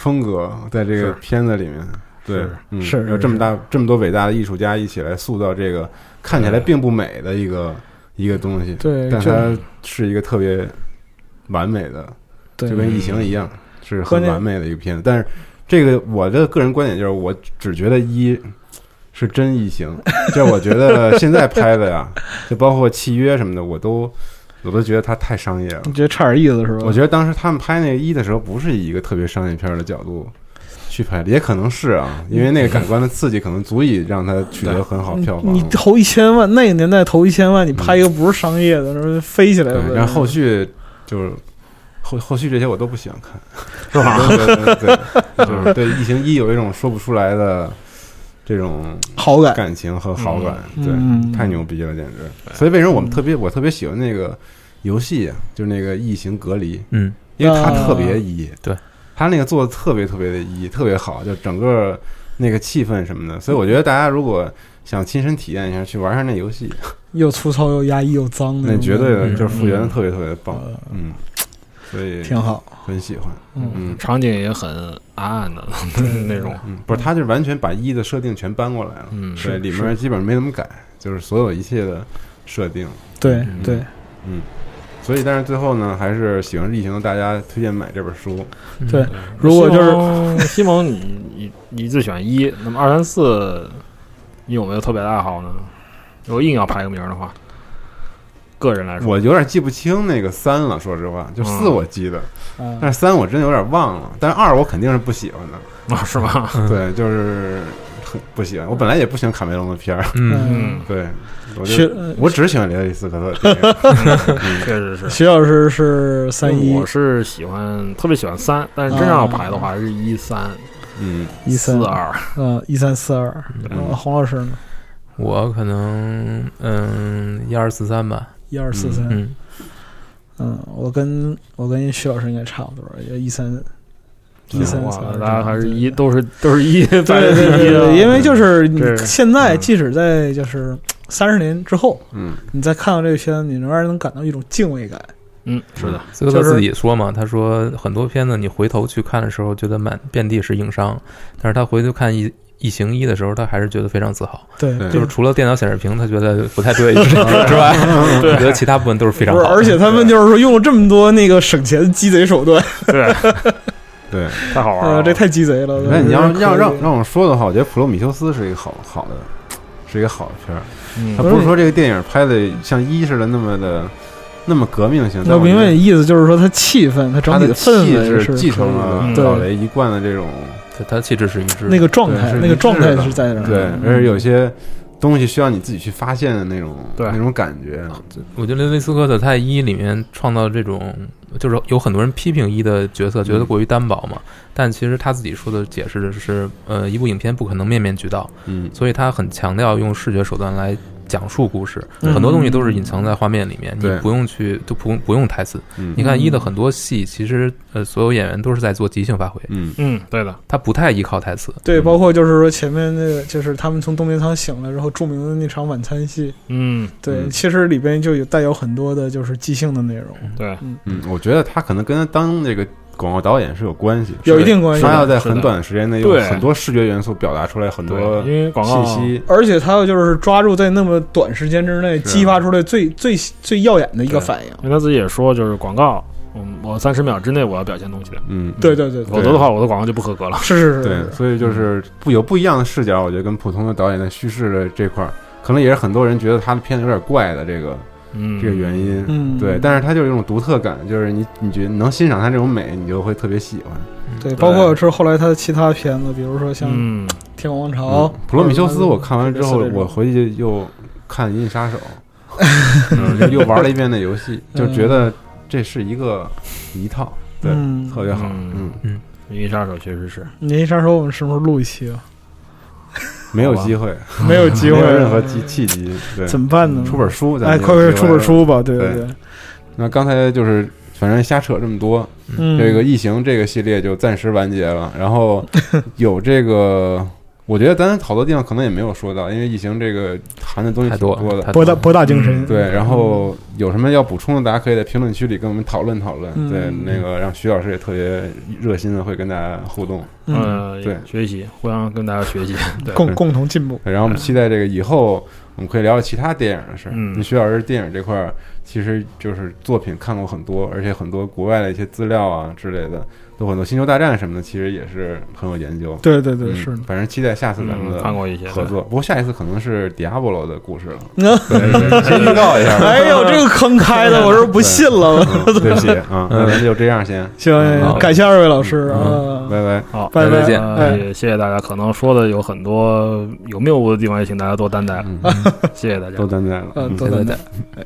S1: 风格，在这个片子里面。对
S4: 是，
S1: 嗯，
S5: 是是
S1: 有这么大这么多伟大的艺术家一起来塑造这个看起来并不美的一个一个东西，
S5: 对
S1: 但它是一个特别完美的，就跟异形一样，是很完美的一个片子。但是这个我的个人观点就是，我只觉得一是真异形，就我觉得现在拍的呀，就包括契约什么的，我都我都觉得它太商业了
S5: 你。觉得差点意思是吧？
S1: 我觉得当时他们拍那个一的时候，不是以一个特别商业片的角度去拍的，也可能是啊，因为那个感官的刺激可能足以让它取得很好票房。
S5: 你投一千万，那个年代投一千万，你拍一个不是商业的，那飞起来了。
S1: 对，然后后续就是后后续这些我都不喜欢看，
S4: 是吧
S1: 对对对对，就是对异形一有一种说不出来的这种
S5: 好感。
S1: 感情和好感，
S5: 嗯
S1: 对，
S5: 嗯
S1: 太牛逼了，简直。所以为什么我们特别我特别喜欢那个游戏啊，就是那个异形隔离，
S6: 嗯，
S1: 因为它
S5: 啊
S1: 特别一，
S6: 对，
S1: 它那个做的特别特别的一，特别好，就整个那个气氛什么的。所以我觉得大家如果想亲身体验一下，去玩一下那游戏，
S5: 又粗糙又压抑又脏的，
S1: 那绝对的
S5: 嗯
S1: 就是复原的特别特别棒，
S5: 呃
S1: 嗯，所以
S5: 挺好，
S1: 很喜欢，
S5: 嗯
S1: 嗯。
S4: 场景也很暗暗的那种。
S1: 嗯，不是，他就完全把一的设定全搬过来了，
S4: 嗯。
S1: 对，
S5: 是
S1: 里面基本上没怎么改，就是所有一切的设定，
S5: 对
S4: 嗯。
S5: 对，
S1: 嗯，所以但是最后呢，还是喜欢异形的大家推荐买这本书。
S5: 对，如果就是
S4: 西蒙，你你你最喜欢一，那么二三四，你有没有特别的爱好呢？如果硬要排个名的话，个人来说，
S1: 我有点记不清那个三了，说实话，就四我记得，
S5: 嗯
S1: 但是三我真的有点忘了。但是二我肯定是不喜欢的，
S4: 啊，是吗？
S1: 对，就是很不喜欢。我本来也不喜欢卡梅隆的片儿，
S4: 嗯，
S1: 对，我
S5: 是
S1: 就我只喜欢雷德利·斯科特的电影。
S4: 确实是。
S5: 徐老师是三一，
S4: 我是喜欢特别喜欢三，但是真要排的话是一三，
S1: 嗯，
S5: 一三
S4: 四二，
S5: 嗯，一三四二。呃洪老师呢？
S6: 我可能嗯一二四三吧，
S5: 一二四三。
S6: 嗯
S5: 嗯，我跟我跟徐老师应该差不多，也一三一三
S4: 哇
S5: 四二。
S4: 大家还是一都是都是一，
S5: 对对对因为就是你现在，即使在就是三十年之后，
S1: 嗯，
S5: 你再看到这个片子，你仍然能感到一种敬畏感。
S4: 嗯，是的，
S6: 斯科特自己说嘛，他说很多片子你回头去看的时候，觉得满遍地是硬伤，但是他回头看异异形一的时候，他还是觉得非常自豪。
S5: 对，
S6: 就是除了电脑显示屏他觉得不太对之外，我觉得其他部分都是非常，好。
S5: 而且他们就是说用了这么多那个省钱鸡贼手段，
S4: 对。
S1: 对，
S4: 太好玩了，
S5: 呃这太鸡贼了。
S1: 那你要
S5: 要
S1: 让让让我说的话，我觉得《普罗米修斯》是一个好好的，是一个好的片儿。
S4: 嗯。
S1: 他不是说这个电影拍的像一似的那么的那么革命性，但
S5: 我明白你意思，就是说它气氛，它整
S1: 体的
S5: 氛
S1: 气
S5: 围是
S1: 质继承了老雷一贯的这种
S6: 对他气质是一致的，
S5: 那个状态，那个状态是在那儿。
S1: 对，
S5: 嗯
S1: 而且有些东西需要你自己去发现的那种
S4: 对
S1: 那种感觉。
S6: 我觉得雷雷斯科特在一里面创造这种，就是有很多人批评一的角色，觉得过于单薄嘛。但其实他自己说的解释的是，呃，一部影片不可能面面俱到，
S1: 嗯，
S6: 所以他很强调用视觉手段来讲述故事，
S5: 嗯。
S6: 很多东西都是隐藏在画面里面，你不用去都不用不用台词。
S1: 嗯。
S6: 你看一的很多戏，其实呃所有演员都是在做即兴发挥，
S1: 嗯。
S4: 嗯，对的，
S6: 他不太依靠台词。
S5: 对，包括就是说前面那个，就是他们从冬眠仓醒了之后著名的那场晚餐戏，
S4: 嗯，
S5: 对，
S1: 嗯。
S5: 其实里边就有带有很多的就是即兴的内容。
S4: 对，
S1: 嗯，我觉得他可能跟当那个广告导演是有关系，
S5: 有一定关系
S1: 他要在很短的时间内用
S4: 对。
S1: 很多视觉元素表达出来很多
S4: 对因为广告
S1: 信息。
S5: 而且他要就是抓住在那么短时间之内激发出来最最最耀眼的一个反应。
S4: 因为他自己也说，就是广告，嗯，我三十秒之内我要表现东西的，
S1: 嗯，
S5: 对对对，
S4: 否则的话，我的广告就不合格了。
S5: 是是是，
S1: 对，所以就是不有不一样的视角，我觉得跟普通的导演的叙事的这块儿，可能也是很多人觉得他的片子有点怪的这个
S4: 嗯，
S1: 这个原因。
S5: 嗯，
S1: 对，但是它就是一种独特感，就是你你觉得能欣赏它这种美，你就会特别喜欢。
S5: 对，包括是后来他的其他片子，比如说像《
S4: 嗯，
S5: 天王王朝》
S1: 嗯。普罗米修斯》，我看完之后我回去又看《银翼杀手》，嗯，又又玩了一遍那游戏，就觉得这是一个一套，对，
S5: 嗯。
S1: 特别好。
S4: 嗯。
S1: 嗯，
S4: 银翼杀手确实是，
S5: 银翼杀手》，我们什么时候录一期啊？
S1: 没有机会，
S5: 没有机会，
S1: 没有任何机契机，对，
S5: 怎么办呢？
S1: 出本书，咱
S5: 哎，快快出本书吧！对
S1: 对
S5: 对，
S1: 那刚才就是反正瞎扯这么多，
S5: 嗯，
S1: 这个异形这个系列就暂时完结了。然后有这个，我觉得咱好多地方可能也没有说到，因为异形这个含的东西
S6: 太
S1: 挺多的。
S6: 多了
S5: 博大博大精深。
S1: 对，然后有什么要补充的，大家可以在评论区里跟我们讨论讨论。
S5: 嗯
S1: 对，那个让徐老师也特别热心的会跟大家互动。
S5: 嗯，
S4: 呃，
S1: 对
S4: 学习，互相跟大家学习，对，
S5: 共共同进步。
S1: 然后我们期待这个以后我们可以聊聊其他电影的事儿。
S4: 嗯
S1: 那徐老师电影这块儿其实就是作品看过很多，而且很多国外的一些资料啊之类的，都很多《星球大战》什么的，其实也是很有研究。
S5: 对对对，
S1: 嗯
S5: 是的。
S1: 反正期待下次咱们
S4: 看过一些
S1: 合作。不过下一次可能是 Diablo 的故事了。先预告一下吧。
S5: 哎呦，这个坑开的，我是不信了。
S1: 嗯 对不起啊，那咱就这样先。
S5: 行
S1: 好，
S5: 感谢二位老师啊。
S1: 拜拜。
S4: 好，
S5: 拜拜
S6: 再见
S4: 也谢谢大家。可能说的有很多有谬误的地方，也请大家多担待。
S1: 嗯，
S4: 谢谢大家
S1: 多。担待了。
S5: 嗯，
S1: 嗯
S5: 都在
S6: 对对
S5: 那。